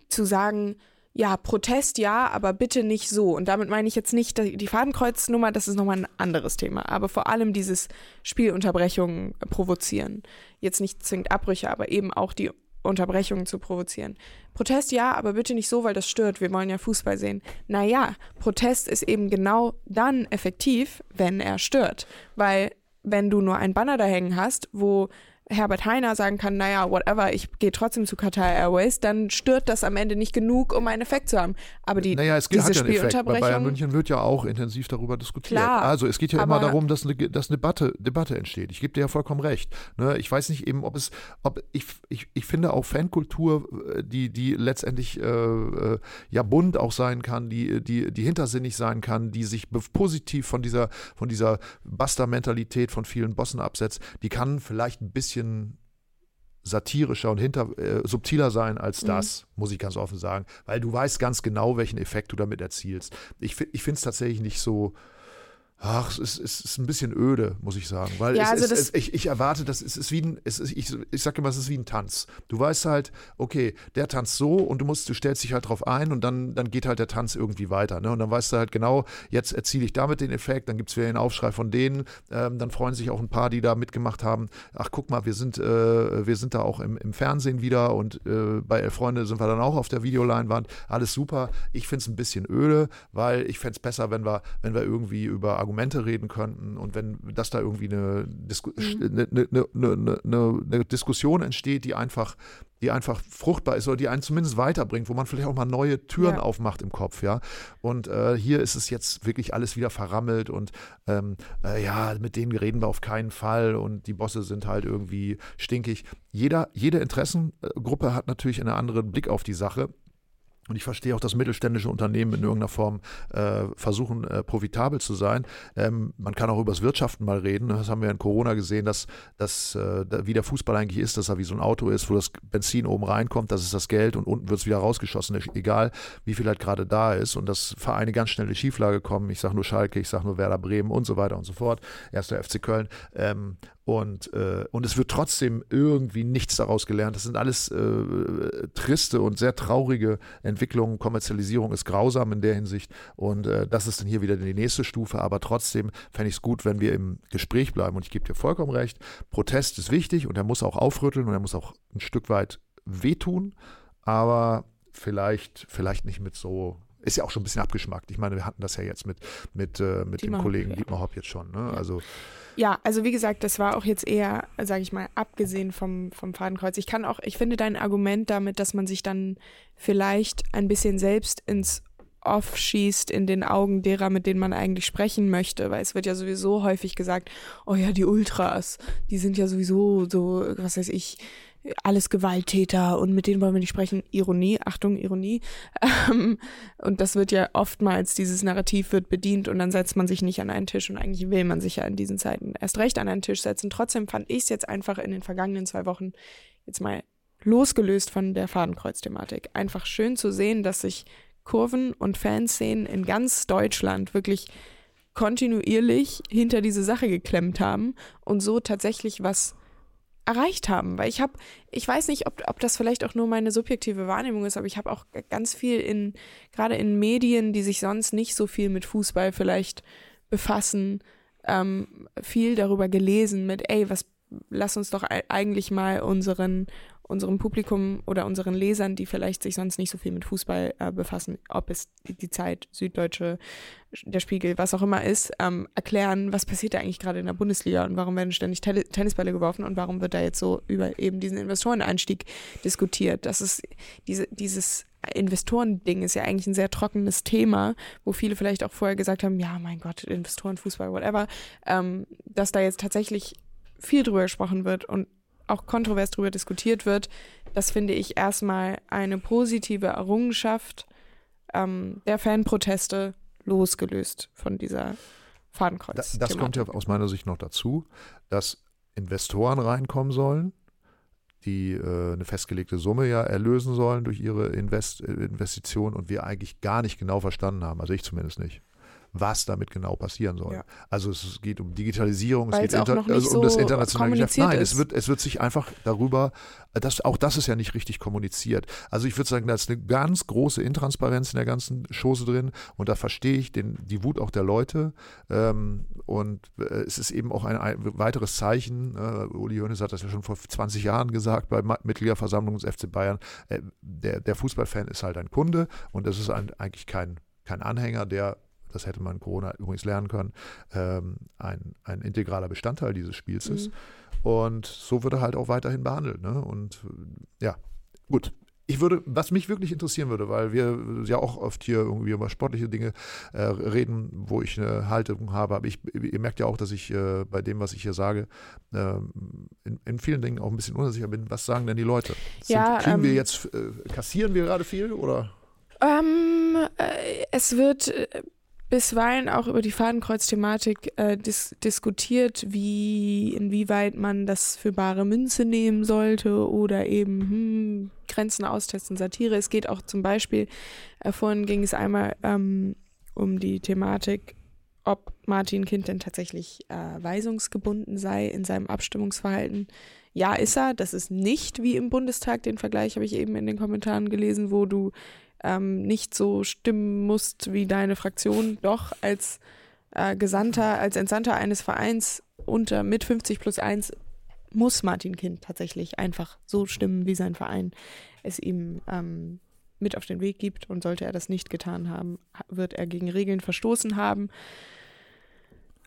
Speaker 1: zu sagen, ja, Protest ja, aber bitte nicht so. Und damit meine ich jetzt nicht die Fadenkreuznummer, das ist nochmal ein anderes Thema. Aber vor allem dieses Spielunterbrechungen provozieren. Jetzt nicht zwingend Abbrüche, aber eben auch die Unterbrechungen zu provozieren. Protest ja, aber bitte nicht so, weil das stört. Wir wollen ja Fußball sehen. Naja, Protest ist eben genau dann effektiv, wenn er stört. Weil wenn du nur ein Banner da hängen hast, wo Herbert Heiner sagen kann, naja, whatever, ich gehe trotzdem zu Qatar Airways, dann stört das am Ende nicht genug, um einen Effekt zu haben. Aber die
Speaker 2: naja, es
Speaker 1: diese
Speaker 2: ja Effekt. Bei Bayern München wird ja auch intensiv darüber diskutiert.
Speaker 1: Klar,
Speaker 2: also es geht ja immer darum, dass eine, dass eine Debatte, Debatte entsteht. Ich gebe dir ja vollkommen recht. Ne? Ich weiß nicht eben, ob es, ob ich, ich, ich finde auch Fankultur, äh, die, die letztendlich äh, äh, ja bunt auch sein kann, die, die, die hintersinnig sein kann, die sich positiv von dieser, von dieser Buster-Mentalität von vielen Bossen absetzt, die kann vielleicht ein bisschen bisschen satirischer und hinter, äh, subtiler sein als mhm. das, mhm. muss ich ganz offen sagen, weil du weißt ganz genau, welchen Effekt du damit erzielst. Ich, ich finde es tatsächlich nicht so, Ach, es ist, es ist ein bisschen öde, muss ich sagen. Weil ja, es, also es, ich, ich, erwarte, dass es ist wie ein, es ist, ich, ich sage immer, es ist wie ein Tanz. Du weißt halt, okay, der tanzt so und du musst, du stellst dich halt drauf ein und dann, dann geht halt der Tanz irgendwie weiter. Ne? Und dann weißt du halt genau, jetzt erziele ich damit den Effekt, dann gibt es wieder den Aufschrei von denen, ähm, dann freuen sich auch ein paar, die da mitgemacht haben. Ach, guck mal, wir sind, äh, wir sind da auch im, im Fernsehen wieder und äh, bei Elf Freunde sind wir dann auch auf der Videoleinwand. Alles super. Ich finde es ein bisschen öde, weil ich fände es besser, wenn wir, wenn wir irgendwie über Argumente reden könnten und wenn das da irgendwie eine, Disku mhm. eine, eine, eine, eine, Diskussion entsteht, die einfach, die einfach fruchtbar ist oder die einen zumindest weiterbringt, wo man vielleicht auch mal neue Türen ja. aufmacht im Kopf, ja. Und äh, hier ist es jetzt wirklich alles wieder verrammelt und ähm, äh, ja, mit denen reden wir auf keinen Fall und die Bosse sind halt irgendwie stinkig. Jeder, jede Interessengruppe hat natürlich einen anderen Blick auf die Sache. Und ich verstehe auch, dass mittelständische Unternehmen in irgendeiner Form äh, versuchen, äh, profitabel zu sein. Ähm, man kann auch über das Wirtschaften mal reden. Das haben wir in Corona gesehen, dass, dass äh, wie der Fußball eigentlich ist, dass er wie so ein Auto ist, wo das Benzin oben reinkommt, das ist das Geld und unten wird es wieder rausgeschossen, egal wie viel halt gerade da ist. Und dass Vereine ganz schnell in die Schieflage kommen. Ich sage nur Schalke, ich sage nur Werder Bremen und so weiter und so fort. Erster FC Köln. Ähm, und, äh, und es wird trotzdem irgendwie nichts daraus gelernt. Das sind alles äh, triste und sehr traurige Entwicklungen. Kommerzialisierung ist grausam in der Hinsicht. Und äh, das ist dann hier wieder die nächste Stufe. Aber trotzdem fände ich es gut, wenn wir im Gespräch bleiben. Und ich gebe dir vollkommen recht. Protest ist wichtig und er muss auch aufrütteln und er muss auch ein Stück weit wehtun. Aber vielleicht, vielleicht nicht mit so ist ja auch schon ein bisschen abgeschmackt. Ich meine, wir hatten das ja jetzt mit, mit, äh, mit dem Kollegen Dietmar Hopp jetzt schon. Ne? Also
Speaker 1: ja, also wie gesagt, das war auch jetzt eher, sage ich mal, abgesehen vom, vom Fadenkreuz. Ich kann auch, ich finde dein Argument damit, dass man sich dann vielleicht ein bisschen selbst ins Off schießt in den Augen derer, mit denen man eigentlich sprechen möchte, weil es wird ja sowieso häufig gesagt, oh ja, die Ultras, die sind ja sowieso so, was weiß ich, alles Gewalttäter und mit denen wollen wir nicht sprechen. Ironie, Achtung, Ironie. Ähm, und das wird ja oftmals, dieses Narrativ wird bedient und dann setzt man sich nicht an einen Tisch und eigentlich will man sich ja in diesen Zeiten erst recht an einen Tisch setzen. Trotzdem fand ich es jetzt einfach in den vergangenen zwei Wochen jetzt mal losgelöst von der Fadenkreuz-Thematik. Einfach schön zu sehen, dass sich Kurven und Fanszenen in ganz Deutschland wirklich kontinuierlich hinter diese Sache geklemmt haben und so tatsächlich was erreicht haben. Weil ich habe, ich weiß nicht, ob, ob das vielleicht auch nur meine subjektive Wahrnehmung ist, aber ich habe auch ganz viel in, gerade in Medien, die sich sonst nicht so viel mit Fußball vielleicht befassen, ähm, viel darüber gelesen mit, ey, was, lass uns doch eigentlich mal unseren unserem Publikum oder unseren Lesern, die vielleicht sich sonst nicht so viel mit Fußball äh, befassen, ob es die Zeit, Süddeutsche, der Spiegel, was auch immer ist, ähm, erklären, was passiert da eigentlich gerade in der Bundesliga und warum werden ständig Tele Tennisbälle geworfen und warum wird da jetzt so über eben diesen Investoreneinstieg diskutiert. Das ist diese, dieses Investorending ist ja eigentlich ein sehr trockenes Thema, wo viele vielleicht auch vorher gesagt haben, ja, mein Gott, Investoren, Fußball, whatever, ähm, dass da jetzt tatsächlich viel drüber gesprochen wird und auch kontrovers darüber diskutiert wird, das finde ich erstmal eine positive Errungenschaft ähm, der Fanproteste losgelöst von dieser Fadenkreuz.
Speaker 2: Das, das kommt ja aus meiner Sicht noch dazu, dass Investoren reinkommen sollen, die äh, eine festgelegte Summe ja erlösen sollen durch ihre Invest Investition und wir eigentlich gar nicht genau verstanden haben, also ich zumindest nicht was damit genau passieren soll. Ja. Also es geht um Digitalisierung,
Speaker 1: Weil
Speaker 2: es geht
Speaker 1: inter, also um so das internationale Geschäft.
Speaker 2: Nein, es wird, es wird sich einfach darüber, das, auch das ist ja nicht richtig kommuniziert. Also ich würde sagen, da ist eine ganz große Intransparenz in der ganzen Chose drin und da verstehe ich den, die Wut auch der Leute ähm, und äh, es ist eben auch ein, ein weiteres Zeichen, äh, Uli Hoeneß hat das ja schon vor 20 Jahren gesagt bei Mitgliederversammlung des FC Bayern, äh, der, der Fußballfan ist halt ein Kunde und das ist ein, eigentlich kein, kein Anhänger, der das hätte man Corona übrigens lernen können, ähm, ein, ein integraler Bestandteil dieses Spiels ist. Mhm. Und so wird er halt auch weiterhin behandelt. Ne? Und äh, ja, gut. Ich würde, was mich wirklich interessieren würde, weil wir ja auch oft hier irgendwie über sportliche Dinge äh, reden, wo ich eine Haltung habe, aber ich, ihr merkt ja auch, dass ich äh, bei dem, was ich hier sage, äh, in, in, vielen Dingen auch ein bisschen unsicher bin. Was sagen denn die Leute? Sind,
Speaker 1: ja,
Speaker 2: kriegen ähm, wir jetzt, äh, kassieren wir gerade viel oder?
Speaker 1: Ähm, äh, es wird bisweilen auch über die Fadenkreuz-Thematik äh, dis diskutiert, wie inwieweit man das für bare Münze nehmen sollte oder eben hm, Grenzen austesten, Satire. Es geht auch zum Beispiel, äh, vorhin ging es einmal ähm, um die Thematik, ob Martin Kind denn tatsächlich äh, weisungsgebunden sei in seinem Abstimmungsverhalten. Ja, ist er. Das ist nicht wie im Bundestag. Den Vergleich habe ich eben in den Kommentaren gelesen, wo du ähm, nicht so stimmen musst wie deine Fraktion, doch als äh, Gesandter, als Entsandter eines Vereins unter mit 50 plus 1 muss Martin Kind tatsächlich einfach so stimmen, wie sein Verein es ihm ähm, mit auf den Weg gibt. Und sollte er das nicht getan haben, wird er gegen Regeln verstoßen haben.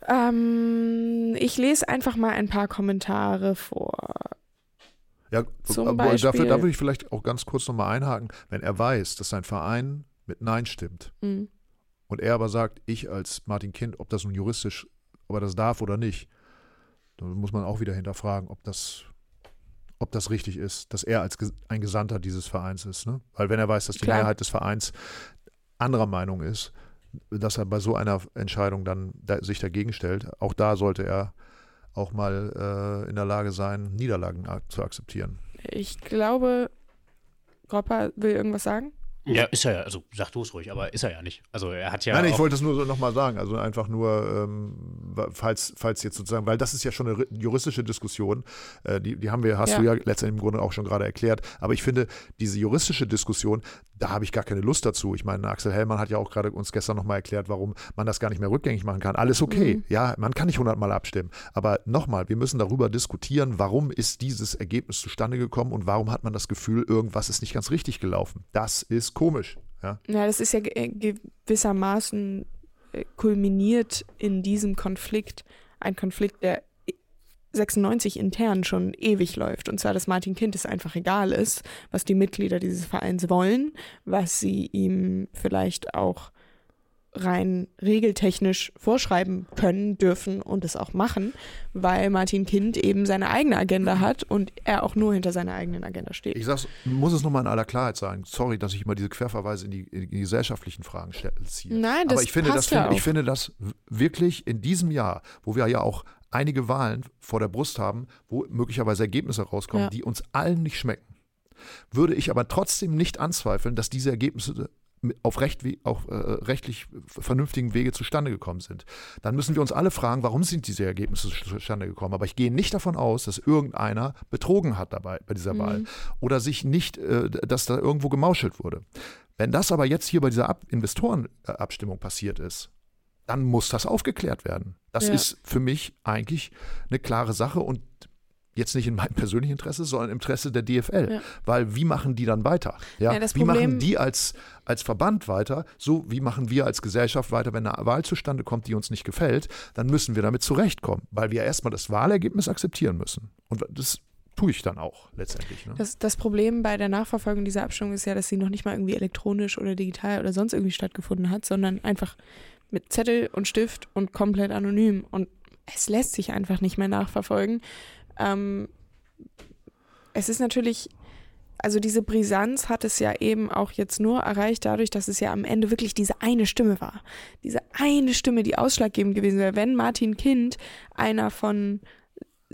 Speaker 1: Ähm, ich lese einfach mal ein paar Kommentare vor.
Speaker 2: Ja, Zum Beispiel, dafür, da würde ich vielleicht auch ganz kurz nochmal einhaken. Wenn er weiß, dass sein Verein mit Nein stimmt mhm. und er aber sagt, ich als Martin Kind, ob das nun juristisch, ob er das darf oder nicht, dann muss man auch wieder hinterfragen, ob das, ob das richtig ist, dass er als ein Gesandter dieses Vereins ist. Ne? Weil wenn er weiß, dass die Klar. Mehrheit des Vereins anderer Meinung ist, dass er bei so einer Entscheidung dann da, sich dagegen stellt, auch da sollte er auch mal äh, in der Lage sein, Niederlagen zu akzeptieren.
Speaker 1: Ich glaube, Gropper will irgendwas sagen.
Speaker 3: Ja, ist er ja, also sag du es ruhig, aber ist er ja nicht. Also er hat ja.
Speaker 2: Nein, ich wollte es nur so nochmal sagen. Also einfach nur, ähm, falls, falls jetzt sozusagen, weil das ist ja schon eine juristische Diskussion, äh, die, die haben wir, hast ja. du ja letztendlich im Grunde auch schon gerade erklärt. Aber ich finde, diese juristische Diskussion, da habe ich gar keine Lust dazu. Ich meine, Axel Hellmann hat ja auch gerade uns gestern nochmal erklärt, warum man das gar nicht mehr rückgängig machen kann. Alles okay. Mhm. Ja, man kann nicht hundertmal abstimmen. Aber nochmal, wir müssen darüber diskutieren, warum ist dieses Ergebnis zustande gekommen und warum hat man das Gefühl, irgendwas ist nicht ganz richtig gelaufen. Das ist komisch. Ja,
Speaker 1: ja das ist ja gewissermaßen äh, kulminiert in diesem Konflikt. Ein Konflikt, der 96 intern schon ewig läuft. Und zwar, dass Martin Kind es einfach egal ist, was die Mitglieder dieses Vereins wollen, was sie ihm vielleicht auch rein regeltechnisch vorschreiben können, dürfen und es auch machen, weil Martin Kind eben seine eigene Agenda hat und er auch nur hinter seiner eigenen Agenda steht.
Speaker 2: Ich sag's, muss es nochmal in aller Klarheit sagen. Sorry, dass ich immer diese Querverweise in die, in die gesellschaftlichen Fragen ziehe.
Speaker 1: Nein, das
Speaker 2: Aber ich finde,
Speaker 1: passt
Speaker 2: das,
Speaker 1: ja
Speaker 2: ich finde das wirklich in diesem Jahr, wo wir ja auch einige Wahlen vor der Brust haben, wo möglicherweise Ergebnisse rauskommen, ja. die uns allen nicht schmecken, würde ich aber trotzdem nicht anzweifeln, dass diese Ergebnisse auf, recht, auf äh, rechtlich vernünftigen Wege zustande gekommen sind. Dann müssen wir uns alle fragen, warum sind diese Ergebnisse zustande gekommen. Aber ich gehe nicht davon aus, dass irgendeiner betrogen hat dabei bei dieser Wahl mhm. oder sich nicht, äh, dass da irgendwo gemauschelt wurde. Wenn das aber jetzt hier bei dieser Ab Investorenabstimmung passiert ist, dann muss das aufgeklärt werden. Das ja. ist für mich eigentlich eine klare Sache und jetzt nicht in meinem persönlichen Interesse, sondern im Interesse der DFL. Ja. Weil wie machen die dann weiter? Ja, ja wie machen die als, als Verband weiter? So wie machen wir als Gesellschaft weiter, wenn eine Wahl zustande kommt, die uns nicht gefällt? Dann müssen wir damit zurechtkommen, weil wir erstmal das Wahlergebnis akzeptieren müssen. Und das tue ich dann auch letztendlich. Ne?
Speaker 1: Das, das, Problem bei der Nachverfolgung dieser Abstimmung ist ja, dass sie noch nicht mal irgendwie elektronisch oder digital oder sonst irgendwie stattgefunden hat, sondern einfach mit Zettel und Stift und komplett anonym. Und es lässt sich einfach nicht mehr nachverfolgen. Ähm, es ist natürlich, also diese Brisanz hat es ja eben auch jetzt nur erreicht dadurch, dass es ja am Ende wirklich diese eine Stimme war. Diese eine Stimme, die ausschlaggebend gewesen wäre. Wenn Martin Kind einer von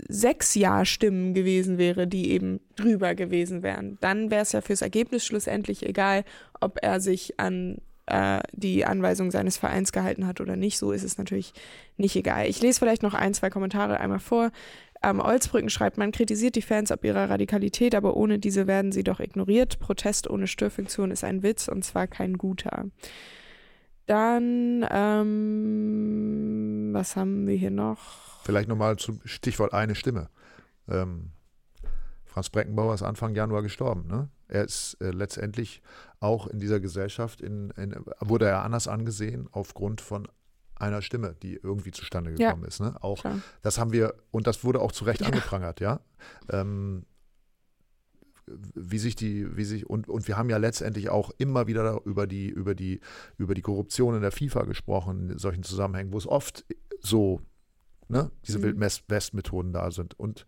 Speaker 1: sechs Ja-Stimmen gewesen wäre, die eben drüber gewesen wären, dann wäre es ja fürs Ergebnis schlussendlich egal, ob er sich an äh, die Anweisung seines Vereins gehalten hat oder nicht. So ist es natürlich nicht egal. Ich lese vielleicht noch ein, zwei Kommentare einmal vor. Ähm, Olsbrücken schreibt, man kritisiert die Fans ab ihrer Radikalität, aber ohne diese werden sie doch ignoriert. Protest ohne Störfunktion ist ein Witz und zwar kein guter. Dann, ähm, was haben wir hier noch?
Speaker 2: Vielleicht nochmal zum Stichwort eine Stimme. Ähm, Franz Breckenbauer ist Anfang Januar gestorben. Ne? Er ist äh, letztendlich auch in dieser Gesellschaft, in, in, wurde er anders angesehen aufgrund von einer Stimme, die irgendwie zustande gekommen ja, ist. Ne? Auch klar. das haben wir, und das wurde auch zu Recht ja. angeprangert, ja. Ähm, wie sich die, wie sich, und, und wir haben ja letztendlich auch immer wieder über die, über die, über die Korruption in der FIFA gesprochen, in solchen Zusammenhängen, wo es oft so, ne, diese mhm. Wildwest-Methoden da sind. Und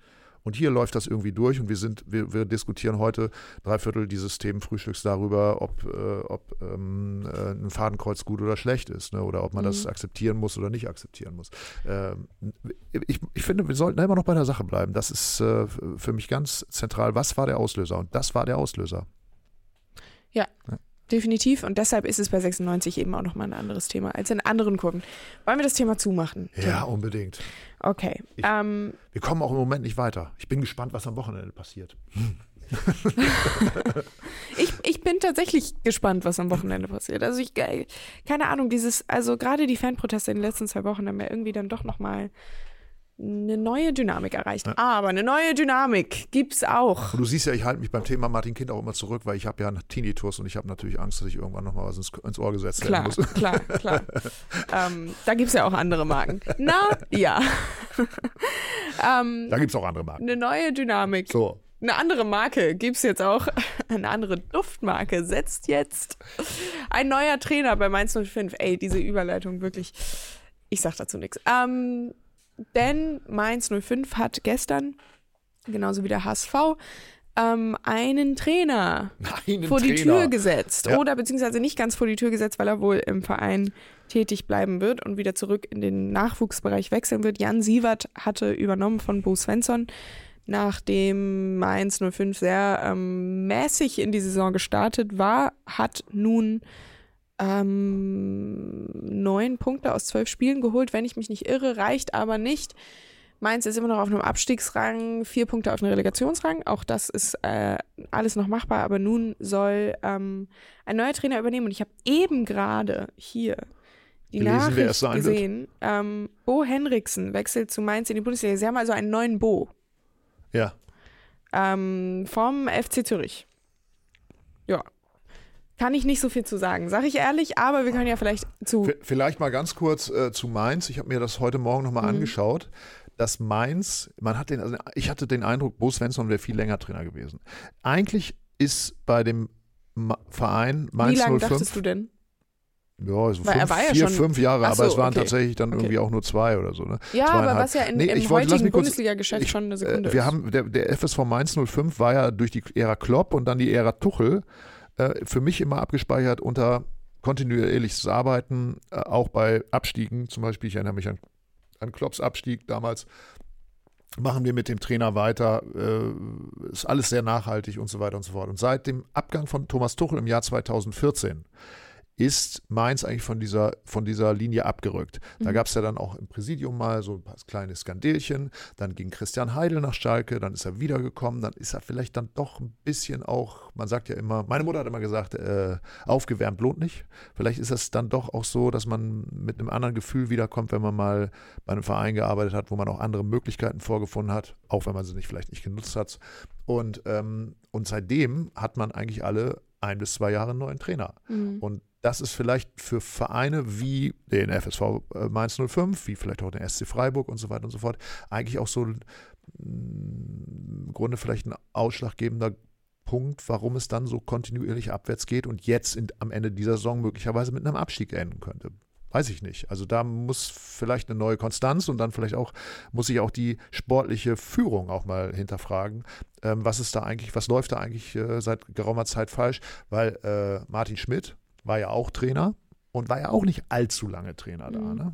Speaker 2: und hier läuft das irgendwie durch und wir sind, wir, wir diskutieren heute drei Viertel dieses Themenfrühstücks darüber, ob, äh, ob ähm, äh, ein Fadenkreuz gut oder schlecht ist, ne? oder ob man mhm. das akzeptieren muss oder nicht akzeptieren muss. Ähm, ich, ich finde, wir sollten immer noch bei der Sache bleiben. Das ist äh, für mich ganz zentral. Was war der Auslöser? Und das war der Auslöser.
Speaker 1: ja. ja. Definitiv. Und deshalb ist es bei 96 eben auch nochmal ein anderes Thema als in anderen Kurven. Wollen wir das Thema zumachen?
Speaker 2: Ja, unbedingt.
Speaker 1: Okay.
Speaker 2: Ich, ähm, wir kommen auch im Moment nicht weiter. Ich bin gespannt, was am Wochenende passiert.
Speaker 1: ich, ich bin tatsächlich gespannt, was am Wochenende passiert. Also ich, keine Ahnung, dieses, also gerade die Fanproteste in den letzten zwei Wochen haben mir irgendwie dann doch nochmal eine neue Dynamik erreicht. Ja. Aber eine neue Dynamik gibt es auch.
Speaker 2: Und du siehst ja, ich halte mich beim Thema Martin Kind auch immer zurück, weil ich habe ja einen Tinnitus und ich habe natürlich Angst, dass ich irgendwann nochmal was ins, ins, Ohr gesetzt
Speaker 1: klar,
Speaker 2: werden muss.
Speaker 1: Klar, klar, ähm, da gibt es ja auch andere Marken. Na, ja.
Speaker 2: ähm, da gibt es auch andere Marken.
Speaker 1: Eine neue Dynamik.
Speaker 2: So.
Speaker 1: Eine andere Marke gibt es jetzt auch. Eine andere Duftmarke setzt jetzt ein neuer Trainer bei Mainz 05. Ey, diese Überleitung wirklich. Ich sag dazu nichts. Ähm, denn Mainz 05 hat gestern, genauso wie der HSV, ähm, einen Trainer einen vor Trainer. die Tür gesetzt. Ja. Oder beziehungsweise nicht ganz vor die Tür gesetzt, weil er wohl im Verein tätig bleiben wird und wieder zurück in den Nachwuchsbereich wechseln wird. Jan Sievert hatte übernommen von Bo Svensson, nachdem Mainz 05 sehr ähm, mäßig in die Saison gestartet war, hat nun ähm, neun Punkte aus zwölf Spielen geholt, wenn ich mich nicht irre, reicht aber nicht. Mainz ist immer noch auf einem Abstiegsrang, vier Punkte auf einem Relegationsrang. Auch das ist äh, alles noch machbar, aber nun soll ähm, ein neuer Trainer übernehmen. Und ich habe eben gerade hier die Gelesen, Nachricht gesehen, ähm, Bo Henriksen wechselt zu Mainz in die Bundesliga. Sie haben also einen neuen Bo.
Speaker 2: Ja.
Speaker 1: Ähm, vom FC Zürich. Ja, kann ich nicht so viel zu sagen, sage ich ehrlich, aber wir können ja vielleicht zu.
Speaker 2: Vielleicht mal ganz kurz äh, zu Mainz. Ich habe mir das heute Morgen nochmal mhm. angeschaut. Dass Mainz, man hat den, also ich hatte den Eindruck, Bo Svensson wäre viel länger Trainer gewesen. Eigentlich ist bei dem Verein Mainz
Speaker 1: Wie lange dachtest du denn?
Speaker 2: Ja, so fünf, ja vier, schon, fünf Jahre, so, aber es waren okay. tatsächlich dann irgendwie okay. auch nur zwei oder so. Ne?
Speaker 1: Ja, aber was ja in, nee, im heutigen Bundesliga-Geschäft schon eine Sekunde
Speaker 2: äh, wir ist. Haben, der, der FSV Mainz 05 war ja durch die Ära Klopp und dann die Ära Tuchel äh, für mich immer abgespeichert unter kontinuierliches Arbeiten, äh, auch bei Abstiegen. Zum Beispiel, ich erinnere mich an, an Klopps Abstieg damals. Machen wir mit dem Trainer weiter, äh, ist alles sehr nachhaltig und so weiter und so fort. Und seit dem Abgang von Thomas Tuchel im Jahr 2014 ist Mainz eigentlich von dieser, von dieser Linie abgerückt. Da
Speaker 1: Mhm.
Speaker 2: gab es ja dann auch im Präsidium mal so ein paar kleine Skandelchen. Dann ging Christian Heidel nach Schalke, dann ist er wiedergekommen, dann ist er vielleicht dann doch ein bisschen auch, man sagt ja immer, meine Mutter hat immer gesagt, äh, aufgewärmt lohnt nicht. Vielleicht ist es dann doch auch so, dass man mit einem anderen Gefühl wiederkommt, wenn man mal bei einem Verein gearbeitet hat, wo man auch andere Möglichkeiten vorgefunden hat, auch wenn man sie nicht vielleicht nicht genutzt hat. Und, ähm, und seitdem hat man eigentlich alle ein bis zwei Jahre einen neuen Trainer.
Speaker 1: Mhm.
Speaker 2: Und das ist vielleicht für Vereine wie den FSV äh, Mainz 05, wie vielleicht auch den SC Freiburg und so weiter und so fort, eigentlich auch so mm, im Grunde vielleicht ein ausschlaggebender Punkt, warum es dann so kontinuierlich abwärts geht und jetzt in, am Ende dieser Saison möglicherweise mit einem Abstieg enden könnte. Weiß ich nicht. Also da muss vielleicht eine neue Konstanz und dann vielleicht auch, muss sich auch die sportliche Führung auch mal hinterfragen. Ähm, was ist da eigentlich, was läuft da eigentlich äh, seit geraumer Zeit falsch? Weil äh, Martin Schmidt war ja auch Trainer und war ja auch nicht allzu lange Trainer da.
Speaker 1: Mhm.
Speaker 2: Ne?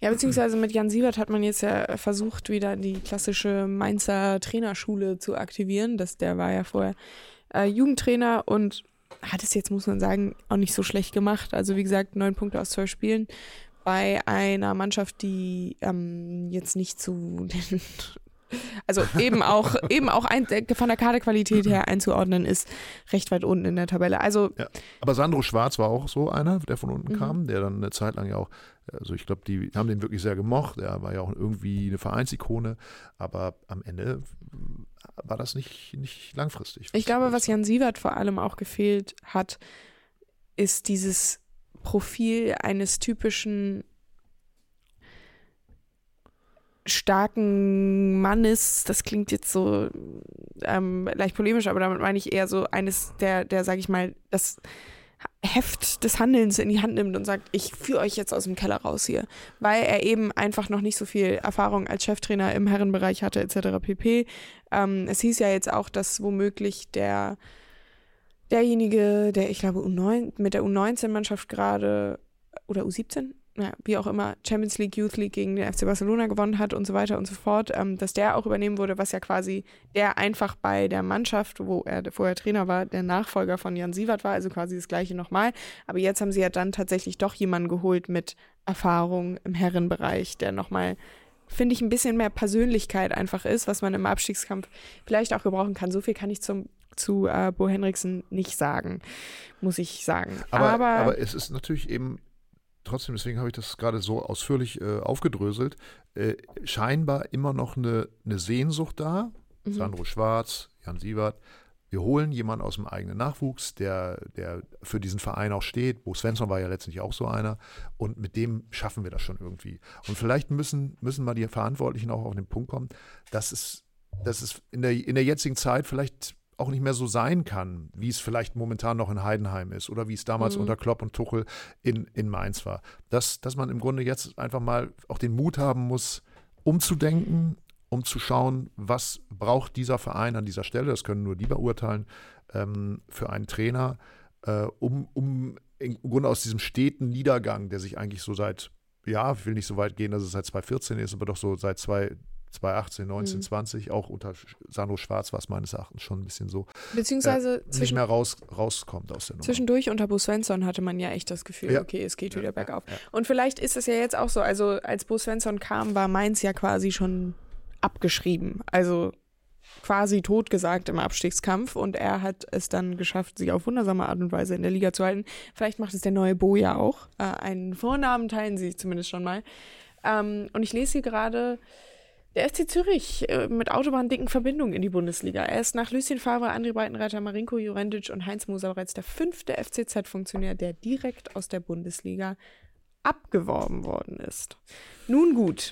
Speaker 1: Ja, beziehungsweise mit Jan Siebert hat man jetzt ja versucht, wieder die klassische Mainzer Trainerschule zu aktivieren. Das, der war ja vorher äh, Jugendtrainer und hat es jetzt, muss man sagen, auch nicht so schlecht gemacht. Also wie gesagt, neun Punkte aus zwölf Spielen bei einer Mannschaft, die ähm, jetzt nicht zu den also eben auch eben auch ein, von der Kaderqualität her einzuordnen ist, recht weit unten in der Tabelle. Also
Speaker 2: Ja. Aber Sandro Schwarz war auch so einer, der von unten
Speaker 1: Mhm.
Speaker 2: kam, der dann eine Zeit lang ja auch, also ich glaube, die haben den wirklich sehr gemocht. Er war ja auch irgendwie eine Vereinsikone, aber am Ende war das nicht, nicht langfristig.
Speaker 1: Ich glaube, was Jan Sievert vor allem auch gefehlt hat, ist dieses Profil eines typischen starken Mannes. Das klingt jetzt so ähm, leicht polemisch, aber damit meine ich eher so eines, der, der, sag ich mal, das Heft des Handelns in die Hand nimmt und sagt, ich führe euch jetzt aus dem Keller raus hier, weil er eben einfach noch nicht so viel Erfahrung als Cheftrainer im Herrenbereich hatte etc. pp. Ähm, es hieß ja jetzt auch, dass womöglich der derjenige, der ich glaube U9 mit der U19-Mannschaft gerade oder U17, ja, wie auch immer, Champions League, Youth League gegen den FC Barcelona gewonnen hat und so weiter und so fort, ähm, dass der auch übernehmen wurde, was ja quasi der einfach bei der Mannschaft, wo er vorher Trainer war, der Nachfolger von Jan Sievert war, also quasi das gleiche nochmal. Aber jetzt haben sie ja dann tatsächlich doch jemanden geholt mit Erfahrung im Herrenbereich, der nochmal finde ich, ein bisschen mehr Persönlichkeit einfach ist, was man im Abstiegskampf vielleicht auch gebrauchen kann. So viel kann ich zum, zu äh, Bo Henriksen nicht sagen, muss ich sagen.
Speaker 2: Aber,
Speaker 1: Aber,
Speaker 2: aber, es ist natürlich eben trotzdem, deswegen habe ich das gerade so ausführlich äh, aufgedröselt, äh, scheinbar immer noch eine, eine Sehnsucht da.
Speaker 1: Mhm.
Speaker 2: Sandro Schwarz, Jan Sievert. Wir holen jemanden aus dem eigenen Nachwuchs, der, der für diesen Verein auch steht. Bo Svensson war ja letztendlich auch so einer. Und mit dem schaffen wir das schon irgendwie. Und vielleicht müssen, müssen mal die Verantwortlichen auch auf den Punkt kommen, dass es, dass es in, der, in der jetzigen Zeit vielleicht auch nicht mehr so sein kann, wie es vielleicht momentan noch in Heidenheim ist oder wie es damals
Speaker 1: Mhm.
Speaker 2: unter Klopp und Tuchel in, in Mainz war. Dass, dass man im Grunde jetzt einfach mal auch den Mut haben muss, umzudenken, um zu schauen, was braucht dieser Verein an dieser Stelle, das können nur die beurteilen, ähm, für einen Trainer, äh, um, um im Grunde aus diesem steten Niedergang, der sich eigentlich so seit, ja, ich will nicht so weit gehen, dass es seit 2014 ist, aber doch so seit zwei, 2018, 19,
Speaker 1: Mhm.
Speaker 2: 20, auch unter Sandro Schwarz war es meines Erachtens schon ein bisschen so,
Speaker 1: beziehungsweise
Speaker 2: nicht
Speaker 1: zwischen,
Speaker 2: mehr raus, rauskommt aus der Nummer.
Speaker 1: zwischendurch unter Bo Svensson hatte man ja echt das Gefühl,
Speaker 2: Ja.
Speaker 1: okay, es geht
Speaker 2: Ja,
Speaker 1: wieder bergauf.
Speaker 2: ja.
Speaker 1: Und vielleicht ist es ja jetzt auch so, also als Bo Svensson kam, war Mainz ja quasi schon abgeschrieben. Also quasi totgesagt im Abstiegskampf und er hat es dann geschafft, sich auf wundersame Art und Weise in der Liga zu halten. Vielleicht macht es der neue Bo ja auch. Äh, einen Vornamen teilen sie zumindest schon mal. Ähm, und ich lese hier gerade, der FC Zürich äh, mit autobahndicken Verbindungen in die Bundesliga. Er ist nach Lucien Favre, André Breitenreiter, Marinko Jurendic und Heinz Moser bereits der fünfte FCZ-Funktionär, der direkt aus der Bundesliga abgeworben worden ist. Nun gut,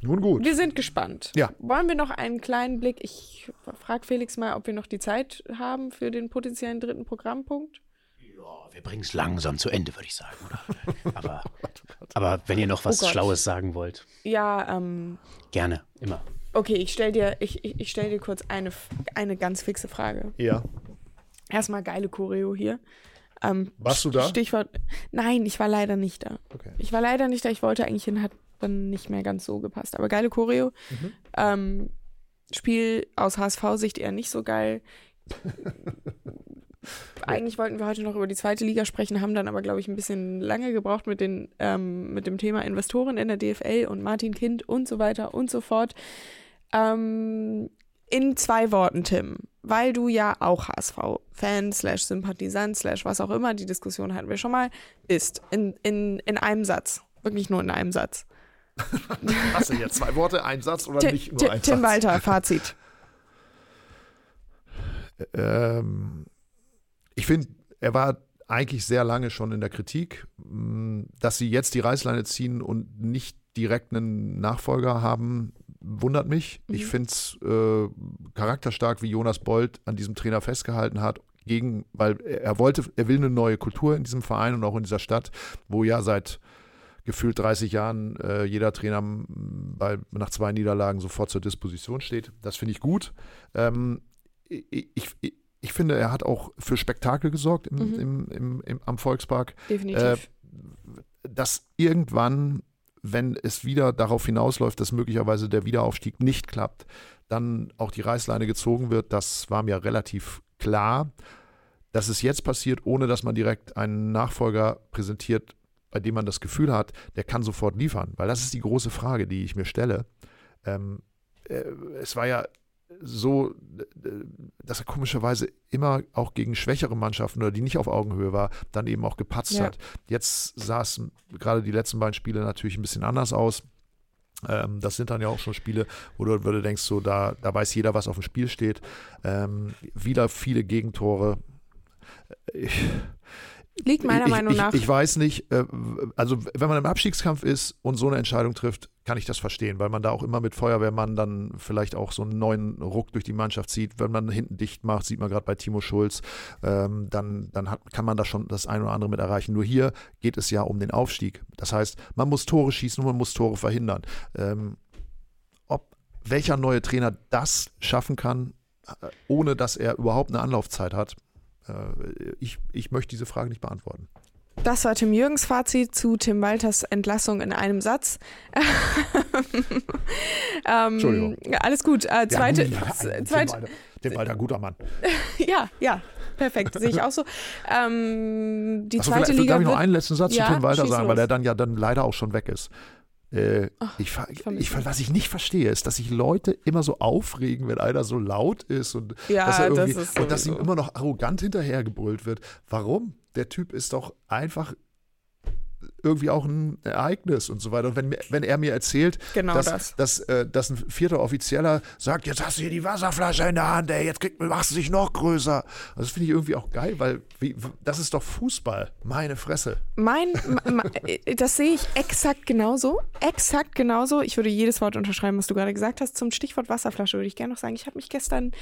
Speaker 2: Nun gut.
Speaker 1: wir sind gespannt.
Speaker 2: Ja.
Speaker 1: Wollen wir noch einen kleinen Blick? Ich frage Felix mal, ob wir noch die Zeit haben für den potenziellen dritten Programmpunkt.
Speaker 3: Ja, wir bringen es langsam zu Ende, würde ich sagen. Oder? Aber, aber wenn ihr noch was
Speaker 1: Oh.
Speaker 3: Schlaues sagen wollt,
Speaker 1: Ja, ähm,
Speaker 3: gerne, immer.
Speaker 1: okay, ich stell dir, ich, ich, ich stell dir kurz eine, eine ganz fixe Frage.
Speaker 2: Ja.
Speaker 1: Erstmal geile Choreo hier. Ähm,
Speaker 2: Warst du da?
Speaker 1: Stichwort. Nein, ich war leider nicht da.
Speaker 2: Okay.
Speaker 1: Ich war leider nicht da. Ich wollte eigentlich hin, hat dann nicht mehr ganz so gepasst. Aber geile Choreo.
Speaker 2: Mhm.
Speaker 1: Ähm, Spiel aus HSV-Sicht eher nicht so geil. eigentlich wollten wir heute noch über die zweite Liga sprechen, haben dann aber, glaube ich, ein bisschen lange gebraucht mit, den, ähm, mit dem Thema Investoren in der DFL und Martin Kind und so weiter und so fort. Ähm, in zwei Worten, Tim, weil du ja auch HSV-Fan, slash Sympathisant, slash was auch immer, die Diskussion hatten wir schon mal, ist in, in, in einem Satz, wirklich nur in einem Satz.
Speaker 2: Hast du jetzt zwei Worte, ein Satz oder
Speaker 1: Ti-
Speaker 2: nicht nur ein
Speaker 1: Tim
Speaker 2: Satz?
Speaker 1: Walter, Fazit.
Speaker 2: Ähm, ich finde, er war eigentlich sehr lange schon in der Kritik, mh, dass sie jetzt die Reißleine ziehen und nicht direkt einen Nachfolger haben, wundert mich. Ich
Speaker 1: Mhm.
Speaker 2: finde es äh, charakterstark, wie Jonas Bold an diesem Trainer festgehalten hat. Gegen, weil er wollte, er will eine neue Kultur in diesem Verein und auch in dieser Stadt, wo ja seit gefühlt 30 Jahren äh, jeder Trainer m, bei, nach zwei Niederlagen sofort zur Disposition steht. Das finde ich gut. Ähm, ich, ich, ich finde, er hat auch für Spektakel gesorgt im,
Speaker 1: Mhm.
Speaker 2: im, im, im, am Volkspark.
Speaker 1: Definitiv.
Speaker 2: Äh, dass irgendwann, wenn es wieder darauf hinausläuft, dass möglicherweise der Wiederaufstieg nicht klappt, dann auch die Reißleine gezogen wird, das war mir relativ klar. Dass es jetzt passiert, ohne dass man direkt einen Nachfolger präsentiert, bei dem man das Gefühl hat, der kann sofort liefern. Weil das ist die große Frage, die ich mir stelle. Ähm, äh, es war ja so, dass er komischerweise immer auch gegen schwächere Mannschaften oder die nicht auf Augenhöhe war, dann eben auch gepatzt
Speaker 1: Ja.
Speaker 2: hat. Jetzt sah es gerade die letzten beiden Spiele natürlich ein bisschen anders aus. Ähm, das sind dann ja auch schon Spiele, wo du, wo du denkst, so, da, da weiß jeder, was auf dem Spiel steht. Ähm, wieder viele Gegentore. Ich,
Speaker 1: Liegt meiner
Speaker 2: ich,
Speaker 1: Meinung
Speaker 2: ich,
Speaker 1: nach.
Speaker 2: Ich weiß nicht, äh, also wenn man im Abstiegskampf ist und so eine Entscheidung trifft, kann ich das verstehen, weil man da auch immer mit Feuerwehrmann dann vielleicht auch so einen neuen Ruck durch die Mannschaft zieht. Wenn man hinten dicht macht, sieht man gerade bei Timo Schulz, ähm, dann, dann hat, kann man da schon das ein oder andere mit erreichen. Nur hier geht es ja um den Aufstieg. Das heißt, man muss Tore schießen und man muss Tore verhindern. Ähm, ob welcher neue Trainer das schaffen kann, äh, ohne dass er überhaupt eine Anlaufzeit hat, ich, ich möchte diese Frage nicht beantworten.
Speaker 1: Das war Tim Jürgens Fazit zu Tim Walters Entlassung in einem Satz. ähm,
Speaker 2: Entschuldigung.
Speaker 1: Alles gut. Äh, zweite,
Speaker 2: Ja,
Speaker 1: zweite,
Speaker 2: Walter, Tim Walter, guter Mann.
Speaker 1: ja, ja, perfekt. Sehe ich auch so. Ähm, die
Speaker 2: Achso,
Speaker 1: zweite Liga
Speaker 2: darf ich noch einen letzten Satz
Speaker 1: Ja,
Speaker 2: zu Tim Walter sagen,
Speaker 1: los.
Speaker 2: weil er dann ja dann leider auch schon weg ist. Äh, ich, ver-
Speaker 1: ich
Speaker 2: ich,
Speaker 1: ihn.
Speaker 2: was ich nicht verstehe, ist, dass sich Leute immer so aufregen, wenn einer so laut ist und,
Speaker 1: Ja,
Speaker 2: dass, er
Speaker 1: das
Speaker 2: irgendwie,
Speaker 1: ist
Speaker 2: und dass ihm immer noch arrogant hinterhergebrüllt wird. Warum? Der Typ ist doch einfach irgendwie auch ein Ereignis und so weiter. Und wenn, wenn er mir erzählt,
Speaker 1: Genau
Speaker 2: dass,
Speaker 1: das.
Speaker 2: Dass, äh, dass ein vierter Offizieller sagt, jetzt hast du hier die Wasserflasche in der Hand, ey, jetzt krieg, machst du dich noch größer. Das finde ich irgendwie auch geil, weil wie, das ist doch Fußball. Meine Fresse.
Speaker 1: Mein, ma- das sehe ich exakt genauso. Exakt genauso. Ich würde jedes Wort unterschreiben, was du gerade gesagt hast. Zum Stichwort Wasserflasche würde ich gerne noch sagen, ich habe mich gestern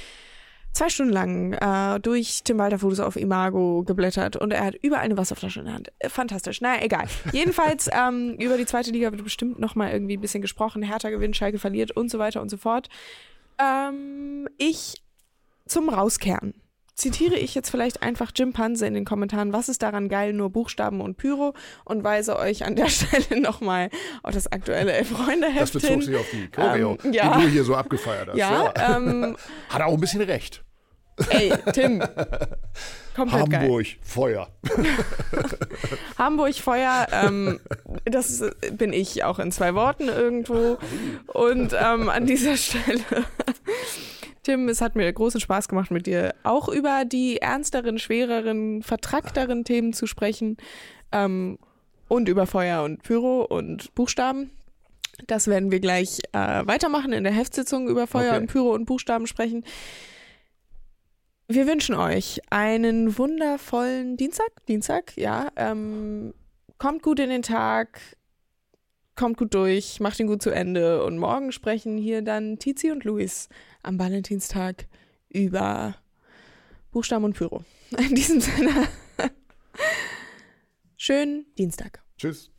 Speaker 1: zwei Stunden lang äh, durch Tim Walter Fotos auf Imago geblättert und er hat überall eine Wasserflasche in der Hand. Äh, Fantastisch. Naja, egal. Jedenfalls ähm, über die zweite Liga wird bestimmt noch mal irgendwie ein bisschen gesprochen. Hertha gewinnt, Schalke verliert und so weiter und so fort. Ähm, ich zum Rauskehren zitiere ich jetzt vielleicht einfach Jim Panse in den Kommentaren, was ist daran geil, nur Buchstaben und Pyro und weise euch an der Stelle nochmal auf das aktuelle Elf-Freunde-Heft
Speaker 2: Das bezog
Speaker 1: hin.
Speaker 2: sich auf die Choreo,
Speaker 1: Ähm, ja.
Speaker 2: die du hier so abgefeiert hast.
Speaker 1: Ja, ähm,
Speaker 2: Hat er auch ein bisschen recht.
Speaker 1: Ey, Tim. Komplett geil.
Speaker 2: Hamburg, Feuer.
Speaker 1: Hamburg Feuer, ähm, das bin ich auch in zwei Worten irgendwo. Und ähm, an dieser Stelle, Tim, es hat mir großen Spaß gemacht, mit dir auch über die ernsteren, schwereren, vertrackteren Themen zu sprechen. Ähm, und über Feuer und Pyro und Buchstaben. Das werden wir gleich äh, weitermachen in der Heftsitzung über Feuer
Speaker 2: Okay.
Speaker 1: und Pyro und Buchstaben sprechen. Wir wünschen euch einen wundervollen Dienstag. Dienstag, ja. Ähm, kommt gut in den Tag, kommt gut durch, macht ihn gut zu Ende. Und morgen sprechen hier dann Tizi und Luis am Valentinstag über Buchstaben und Pyro. In diesem Sinne, schönen Dienstag.
Speaker 2: Tschüss.